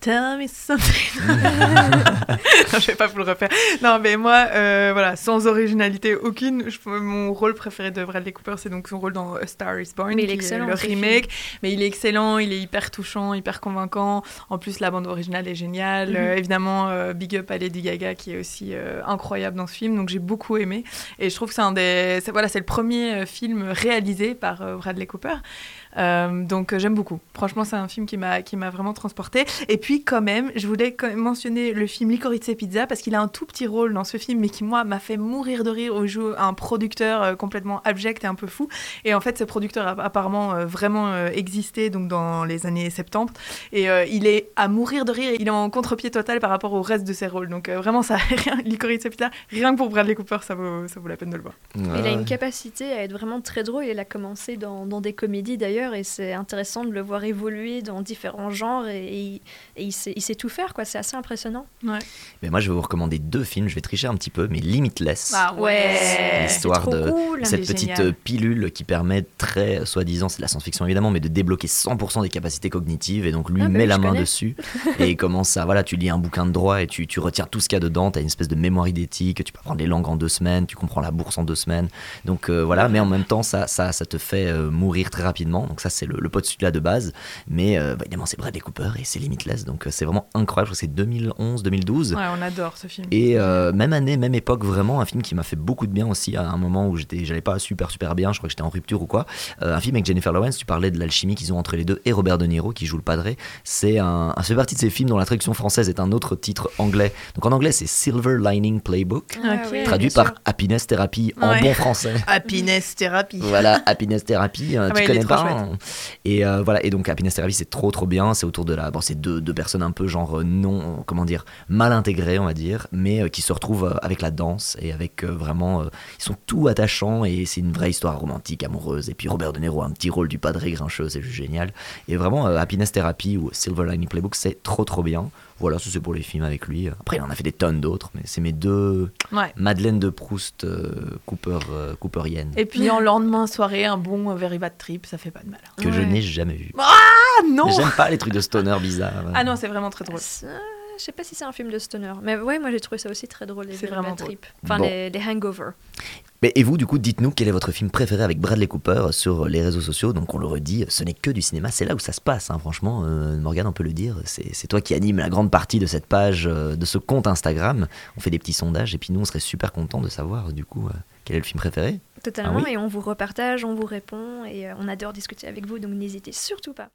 Tell me something. non, [LAUGHS] [LAUGHS] je vais pas vous le refaire. Non, mais moi, euh, voilà, sans originalité aucune, je- mon rôle préféré de Bradley Cooper, c'est donc son rôle dans A Star Is Born, Mais il est qui excellent, le remake. Mais il est excellent, il est hyper touchant, hyper convaincant. En plus, la bande originale est géniale. Mhm. Euh, évidemment, euh, Big Up à Lady Gaga, qui est aussi euh, incroyable dans ce film. Donc, j'ai beaucoup aimé. Et je trouve que c'est un des, voilà, c'est le premier euh, film réalisé par euh, Bradley Cooper. Euh, donc euh, j'aime beaucoup. Franchement, c'est un film qui m'a qui m'a vraiment transporté. Et puis quand même, je voulais quand même mentionner le film Licorice Pizza parce qu'il a un tout petit rôle dans ce film, mais qui moi m'a fait mourir de rire. Il joue un producteur euh, complètement abject et un peu fou. Et en fait, ce producteur a apparemment euh, vraiment euh, existé donc dans les années 70. Et euh, il est à mourir de rire. Il est en contre-pied total par rapport au reste de ses rôles. Donc euh, vraiment, ça [LAUGHS] rien. Licorice Pizza, rien que pour Bradley Cooper, ça vaut ça vaut la peine de le voir. Il a une capacité à être vraiment très drôle. Il a commencé dans, dans des comédies d'ailleurs, et c'est intéressant de le voir évoluer dans différents genres. Et, et, et il sait, il sait tout faire, quoi. C'est assez impressionnant. Ouais. Mais moi, je vais vous recommander deux films. Je vais tricher un petit peu, mais Limitless. Ah ouais. L'histoire de cool. cette petite génial. euh, pilule qui permet très, euh, soi-disant, c'est de la science-fiction évidemment, mais de débloquer 100% des capacités cognitives. Et donc lui Ah bah met oui, la main connais. dessus [LAUGHS] et il commence à, voilà, tu lis un bouquin de droit et tu, tu retires tout ce qu'il y a dedans. Tu as une espèce de mémoire idétique. Tu peux apprendre les langues en deux semaines. Tu comprends la bourse en deux semaines. Donc euh, voilà, mais en même temps, ça, ça, ça te fait euh, mourir très rapidement. Donc ça, c'est le, le postulat de base. Mais euh, bah, évidemment, c'est Bradley Cooper et c'est Limitless. Donc euh, c'est vraiment incroyable. Je crois que c'est 2011, 2012. Ouais, on adore ce film. Et euh, même année, même époque, vraiment un film qui m'a fait beaucoup de bien aussi à un moment où j'étais, j'allais pas super super bien, je crois que j'étais en rupture ou quoi. Euh, un film avec Jennifer Lawrence, tu parlais de l'alchimie qu'ils ont entre les deux et Robert De Niro qui joue le padré. C'est un, ça fait partie de ces films dont la traduction française est un autre titre anglais. Donc en anglais c'est Silver Lining Playbook, Ah traduit par sûr. Happiness Therapy en Ouais. bon français. [LAUGHS] Happiness Therapy. Voilà, Happiness Therapy, Ah tu connais pas. Et euh, voilà, et donc Happiness Therapy, c'est trop trop bien. C'est autour de la, bon, c'est deux, personnes un peu genre euh, non, comment dire, mal intégrées, on va dire, mais euh, qui se retrouvent avec la danse et avec vraiment, ils sont tout attachants et c'est une vraie histoire romantique, amoureuse. Et puis Robert De Niro a un petit rôle du padré grincheux, c'est juste génial. Et vraiment, Happiness Therapy ou Silver Lining Playbook, c'est trop trop bien. Voilà, ça c'est pour les films avec lui. Après, il en a fait des tonnes d'autres, mais c'est mes deux Ouais. Madeleine de Proust, euh, Cooper, euh, Cooperienne, Et puis en lendemain soirée, un bon Very Bad Trip, ça fait pas de mal. que je n'ai jamais vu. Ah non J'aime pas les trucs de stoner bizarres. Ah non, c'est vraiment très drôle. Je sais pas si c'est un film de stoner, mais ouais, moi j'ai trouvé ça aussi très drôle. Les vraiment. Trip. Enfin, Bon. les, les Hangover. Mais et vous, du coup, dites-nous quel est votre film préféré avec Bradley Cooper sur les réseaux sociaux. Donc, on le redit, ce n'est que du cinéma. C'est là où ça se passe, hein, franchement. Euh, Morgane, on peut le dire. C'est toi qui anime la grande partie de cette page, euh, de ce compte Instagram. On fait des petits sondages et puis nous, on serait super contents de savoir, du coup, euh, quel est le film préféré. Totalement, Ah oui et on vous repartage, on vous répond, et euh, on adore discuter avec vous, donc n'hésitez surtout pas.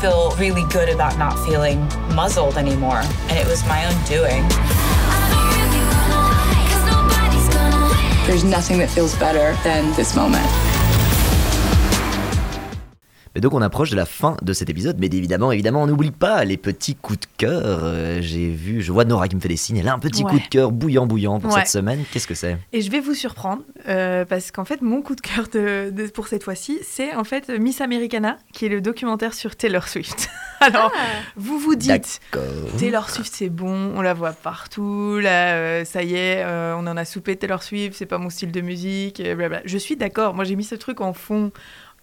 Feel really good about not feeling muzzled anymore, and it was my own doing. There's nothing that feels better than this moment. Et donc, on approche de la fin de cet épisode. Mais évidemment, évidemment, on n'oublie pas les petits coups de cœur. Euh, J'ai vu, je vois Nora qui me fait des signes. Elle a un petit Ouais. coup de cœur bouillant, bouillant pour Ouais. cette semaine. Qu'est-ce que c'est? Et je vais vous surprendre euh, parce qu'en fait, mon coup de cœur de, de- pour cette fois-ci, c'est en fait Miss Americana, qui est le documentaire sur Taylor Swift. [LAUGHS] Alors, vous vous dites. Taylor Swift, c'est bon, on la voit partout, là, euh, ça y est, euh, on en a soupé Taylor Swift, c'est pas mon style de musique, et blablabla. Je suis d'accord, moi j'ai mis ce truc en fond.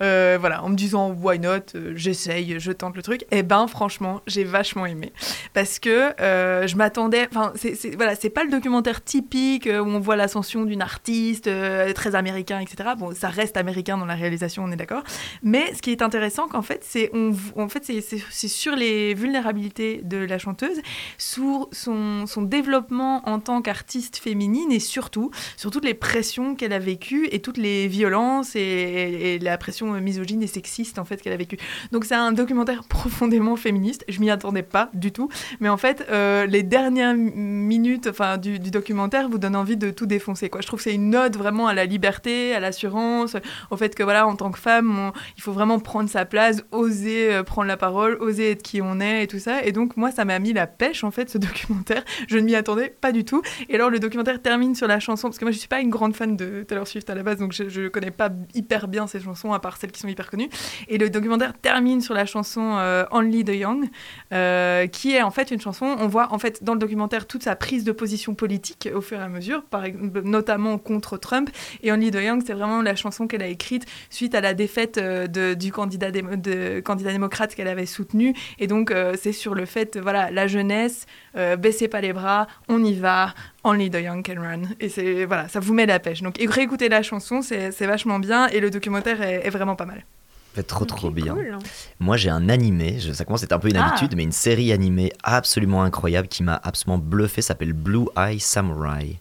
Euh, voilà, en me disant why not, euh, j'essaye, je tente le truc. Et ben franchement, j'ai vachement aimé parce que euh, je m'attendais. Enfin, c'est voilà, c'est pas le documentaire typique où on voit l'ascension d'une artiste très américain, etc. Bon, ça reste américain dans la réalisation, on est d'accord. Mais ce qui est intéressant, qu'en fait, c'est on, en fait, sur les vulnérabilités de la chanteuse, sur son, son développement en tant qu'artiste féminine et surtout sur toutes les pressions qu'elle a vécues et toutes les violences et la pression misogyne et sexiste en fait qu'elle a vécue. Donc c'est un documentaire [LAUGHS] profondément féministe. Je m'y attendais pas du tout, mais en fait euh, les dernières minutes enfin du, documentaire vous donnent envie de tout défoncer quoi. Je trouve que c'est une note vraiment à la liberté, à l'assurance, au fait que voilà en tant que femme il faut vraiment prendre sa place, oser euh, prendre la parole, oser être qui on est et tout ça. Et donc moi ça m'a mis la pêche en fait ce [LAUGHS] documentaire. Je ne m'y attendais pas du tout. Et alors le documentaire termine sur la chanson parce que moi je suis pas une grande fan de Taylor Swift à la base donc je, je connais pas hyper bien ses chansons à part celles qui sont hyper connues. Et le documentaire termine sur la chanson euh, Only the Young euh, qui est en fait une chanson. On voit en fait dans le documentaire toute sa prise de position politique au fur et à mesure, par notamment contre Trump. Et Only the Young c'est vraiment la chanson qu'elle a écrite suite à la défaite euh, de- du candidat, de, candidat démocrate qu'elle avait soutenu. Et donc c'est sur le fait, voilà, la jeunesse, euh, baissez pas les bras, on y va. Only the young can run. Et c'est voilà, ça vous met la pêche. Donc réécoutez la chanson, c'est c'est vachement bien et le documentaire est, est vraiment pas mal. fait trop trop bien. Cool. Moi j'ai un animé, je- ça commence à être un peu une Ah. habitude, mais une série animée absolument incroyable qui m'a absolument bluffé, s'appelle Blue Eye Samurai.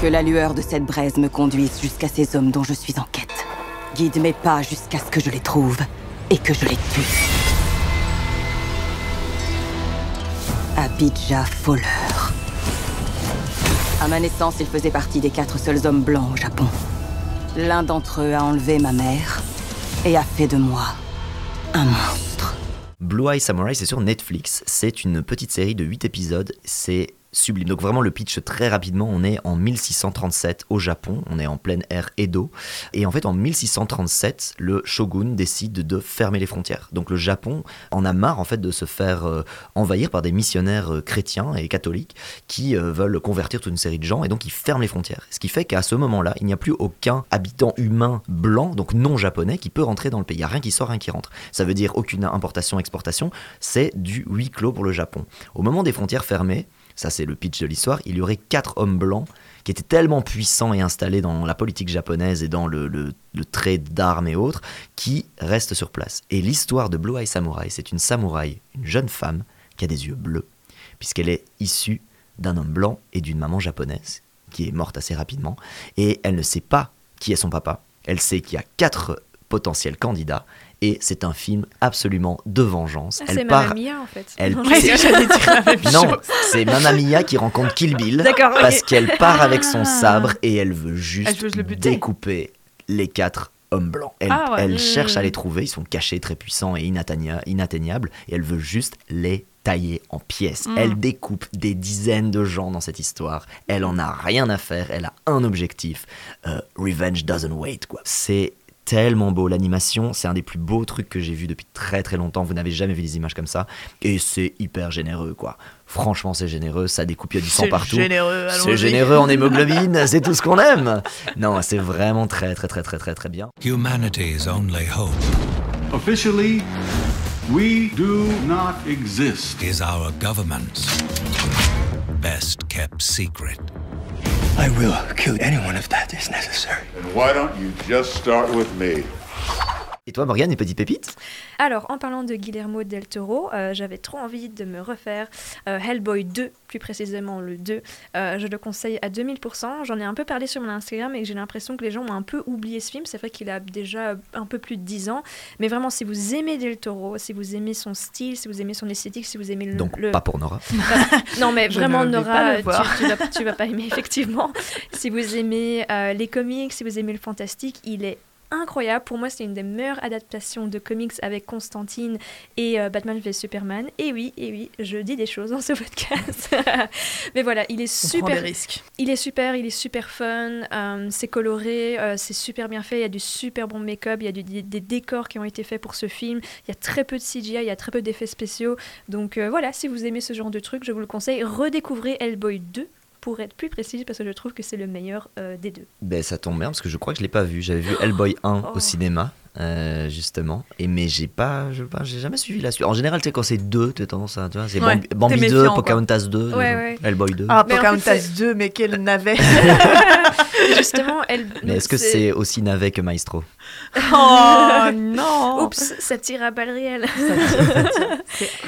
Que la lueur de cette braise me conduise jusqu'à ces hommes dont je suis en quête. Guide mes pas jusqu'à ce que je les trouve et que je les tue. Abidja Fowler. À ma naissance, il faisait partie des quatre seuls hommes blancs au Japon. L'un d'entre eux a enlevé ma mère et a fait de moi un monstre. Blue Eye Samurai, c'est sur Netflix. C'est une petite série de 8 épisodes. C'est sublime. Donc vraiment le pitch très rapidement, on est en 1637 au Japon, on est en pleine ère Edo, et en fait en 1637, le shogun décide de fermer les frontières. Donc le Japon en a marre en fait de se faire euh, envahir par des missionnaires euh, chrétiens et catholiques qui euh, veulent convertir toute une série de gens, et donc ils ferment les frontières. Ce qui fait qu'à ce moment-là, il n'y a plus aucun habitant humain blanc, donc non japonais, qui peut rentrer dans le pays. Il n'y a rien qui sort, rien qui rentre. Ça veut dire aucune importation, exportation, c'est du huis clos pour le Japon. Au moment des frontières fermées, ça c'est le pitch de l'histoire, il y aurait quatre hommes blancs qui étaient tellement puissants et installés dans la politique japonaise et dans le, le, d'armes et autres, qui restent sur place. Et l'histoire de Blue Eye Samurai, c'est une samouraï, une jeune femme, qui a des yeux bleus, puisqu'elle est issue d'un homme blanc et d'une maman japonaise, qui est morte assez rapidement, et elle ne sait pas qui est son papa. Elle sait qu'il y a quatre potentiels candidats, et c'est un film absolument de vengeance. Ah, Elle c'est part- Mamma Mia en fait. Elle- non, [LAUGHS] c'est Mamma Mia qui rencontre Kill Bill [LAUGHS] D'accord, parce qu'elle part avec son Ah. sabre et elle veut juste Elle veut le buter. découper les quatre hommes blancs. Elle, Ah ouais. elle cherche à les trouver, ils sont cachés, très puissants et inatteignables, et elle veut juste les tailler en pièces. Mm. Elle découpe des dizaines de gens dans cette histoire. Elle en a rien à faire, elle a un objectif. Euh, revenge doesn't wait, quoi. C'est tellement beau l'animation, c'est un des plus beaux trucs que j'ai vu depuis très très longtemps. Vous n'avez jamais vu des images comme ça, et c'est hyper généreux, quoi. Franchement, c'est généreux, ça découpe, il y a du sang C'est partout. généreux, C'est généreux en hémoglobine, [LAUGHS] c'est tout ce qu'on aime. Non, c'est vraiment très très très très très très bien. Humanity's only hope Officially, we do not exist. is our government's best kept secret. I will kill anyone if that is necessary. And why don't you just start with me? Et toi, Morgane, une petite pépite Alors, en parlant de Guillermo del Toro, euh, j'avais trop envie de me refaire euh, Hellboy 2, plus précisément le 2. Euh, je le conseille à 2000%. J'en ai un peu parlé sur mon Instagram et j'ai l'impression que les gens ont un peu oublié ce film. C'est vrai qu'il a déjà un peu plus de 10 ans. Mais vraiment, si vous aimez del Toro, si vous aimez son style, si vous aimez son esthétique, si vous aimez le... Donc, le- pas pour Nora. [LAUGHS] non, mais vraiment, Nora, tu, tu vas, tu vas pas aimer, [LAUGHS] effectivement. Si vous aimez euh, les comics, si vous aimez le fantastique, il est incroyable. Pour moi, c'est une des meilleures adaptations de comics avec Constantine et euh, Batman v Superman. Et oui, et oui, je dis des choses dans ce [LAUGHS] podcast. [LAUGHS] mais voilà, il est On super. des. Il est super, il est super fun, euh, c'est coloré, euh, c'est super bien fait, il y a du super bon make-up, il y a du- des, des décors qui ont été faits pour ce film, il y a très peu de CGI, il y a très peu d'effets spéciaux. Donc voilà, si vous aimez ce genre de truc, je vous le conseille. Redécouvrez Hellboy 2 pour être plus précise parce que je trouve que c'est le meilleur euh, des deux. Ben, ça tombe bien parce que je crois que je l'ai pas vu. J'avais vu Hellboy 1 Oh. au cinéma, euh, justement. Et mais j'ai pas, je, pas- j'ai jamais suivi la suite. En général, tu sais, quand c'est 2, tu as tendance à. Tu vois, c'est Ouais, Bambi, t'es Bambi 2, méfiant, quoi. Pocahontas 2, Ouais, euh, ouais. Hellboy 2. Ah, Mais en fait, Pocahontas c'est- 2, mais quel navet [LAUGHS] Justement, elle. mais est-ce que c'est aussi navet que Maestro? Oh [LAUGHS] non Oups, ça tire à balles réelles. [LAUGHS]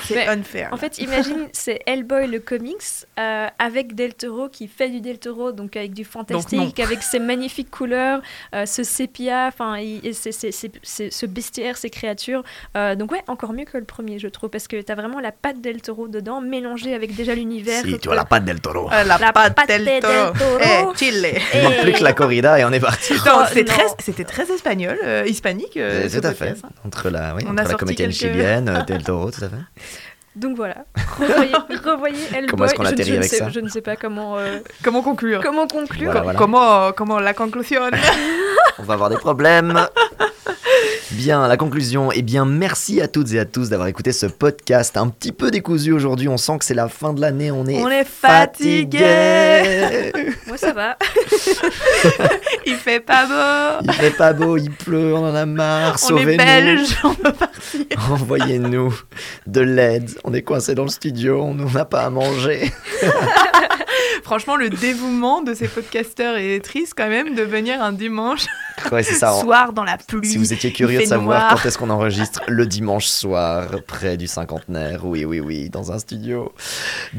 C'est- unfair. En fait, imagine, c'est Hellboy le comics euh, avec Del Toro qui fait du Del Toro, donc avec du fantastique, avec ses magnifiques couleurs, euh, ce sépia, enfin, ce bestiaire, ces créatures. Euh, donc ouais, encore mieux que le premier, je trouve, parce que t'as vraiment la patte Del Toro dedans, mélangée avec déjà l'univers. Si, tu vois la patte del toro. Euh, la, La patte patte del del Toro. Toro. Eh, chile. Il manque Et- plus que la corrida et on est parti. Non, Oh, très- C'était très espagnol, euh, hispanique. euh, Euh, tout à fait. hein. Entre la, oui, On entre la comédienne quelques- chilienne, euh, Del [LAUGHS] Toro, tout à fait. Donc voilà, revoyez, revoyez Hellboy. Comment est-ce qu'on Je- atterrit je ne avec sais- ça Je ne sais pas comment, euh, Comment conclure comment conclure. Voilà, voilà. Comment, comment la conclusion? [LAUGHS] On va avoir des problèmes. Bien, la conclusion. Eh bien, merci à toutes et à tous d'avoir écouté ce podcast. Un petit peu décousu aujourd'hui. On sent que c'est la fin de l'année. On est, On est fatigué. fatigué. Moi, ça va. [LAUGHS] Il fait pas beau. Il fait pas beau, il pleut, on en a marre. On est belge, on peut partir. Envoyez-nous de l'aide. On est coincé dans le studio. On n'a pas à manger. [LAUGHS] Franchement, le dévouement de ces podcasteurs est triste quand même de venir un dimanche Ouais, c'est ça. [LAUGHS] soir dans la pluie. Si vous étiez curieux de savoir noir. quand est-ce qu'on enregistre [LAUGHS] le dimanche soir près du cinquantenaire, oui, oui, oui, dans un studio.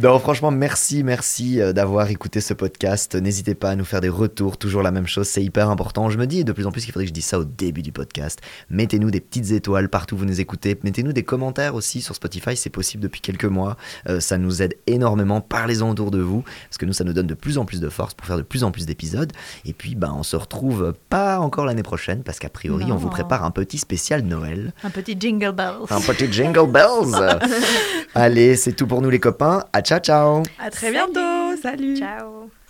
Non, franchement, merci, merci euh, d'avoir écouté ce podcast. N'hésitez pas à nous faire des retours, toujours la même chose, c'est hyper important. Je me dis de plus en plus qu'il faudrait que je dise ça au début du podcast. Mettez-nous des petites étoiles partout où vous nous écoutez. Mettez-nous des commentaires aussi sur Spotify, c'est possible depuis quelques mois. Euh, ça nous aide énormément. Parlez-en autour de vous, parce que nous, ça nous donne de plus en plus de force pour faire de plus en plus d'épisodes. Et puis, ben, on se retrouve pas encore l'année prochaine parce qu'a priori, on vous prépare un petit spécial Noël. Un petit jingle bells. Un petit jingle bells. [LAUGHS] Allez, c'est tout pour nous les copains. À ciao ciao. À très bientôt. Salut. Ciao.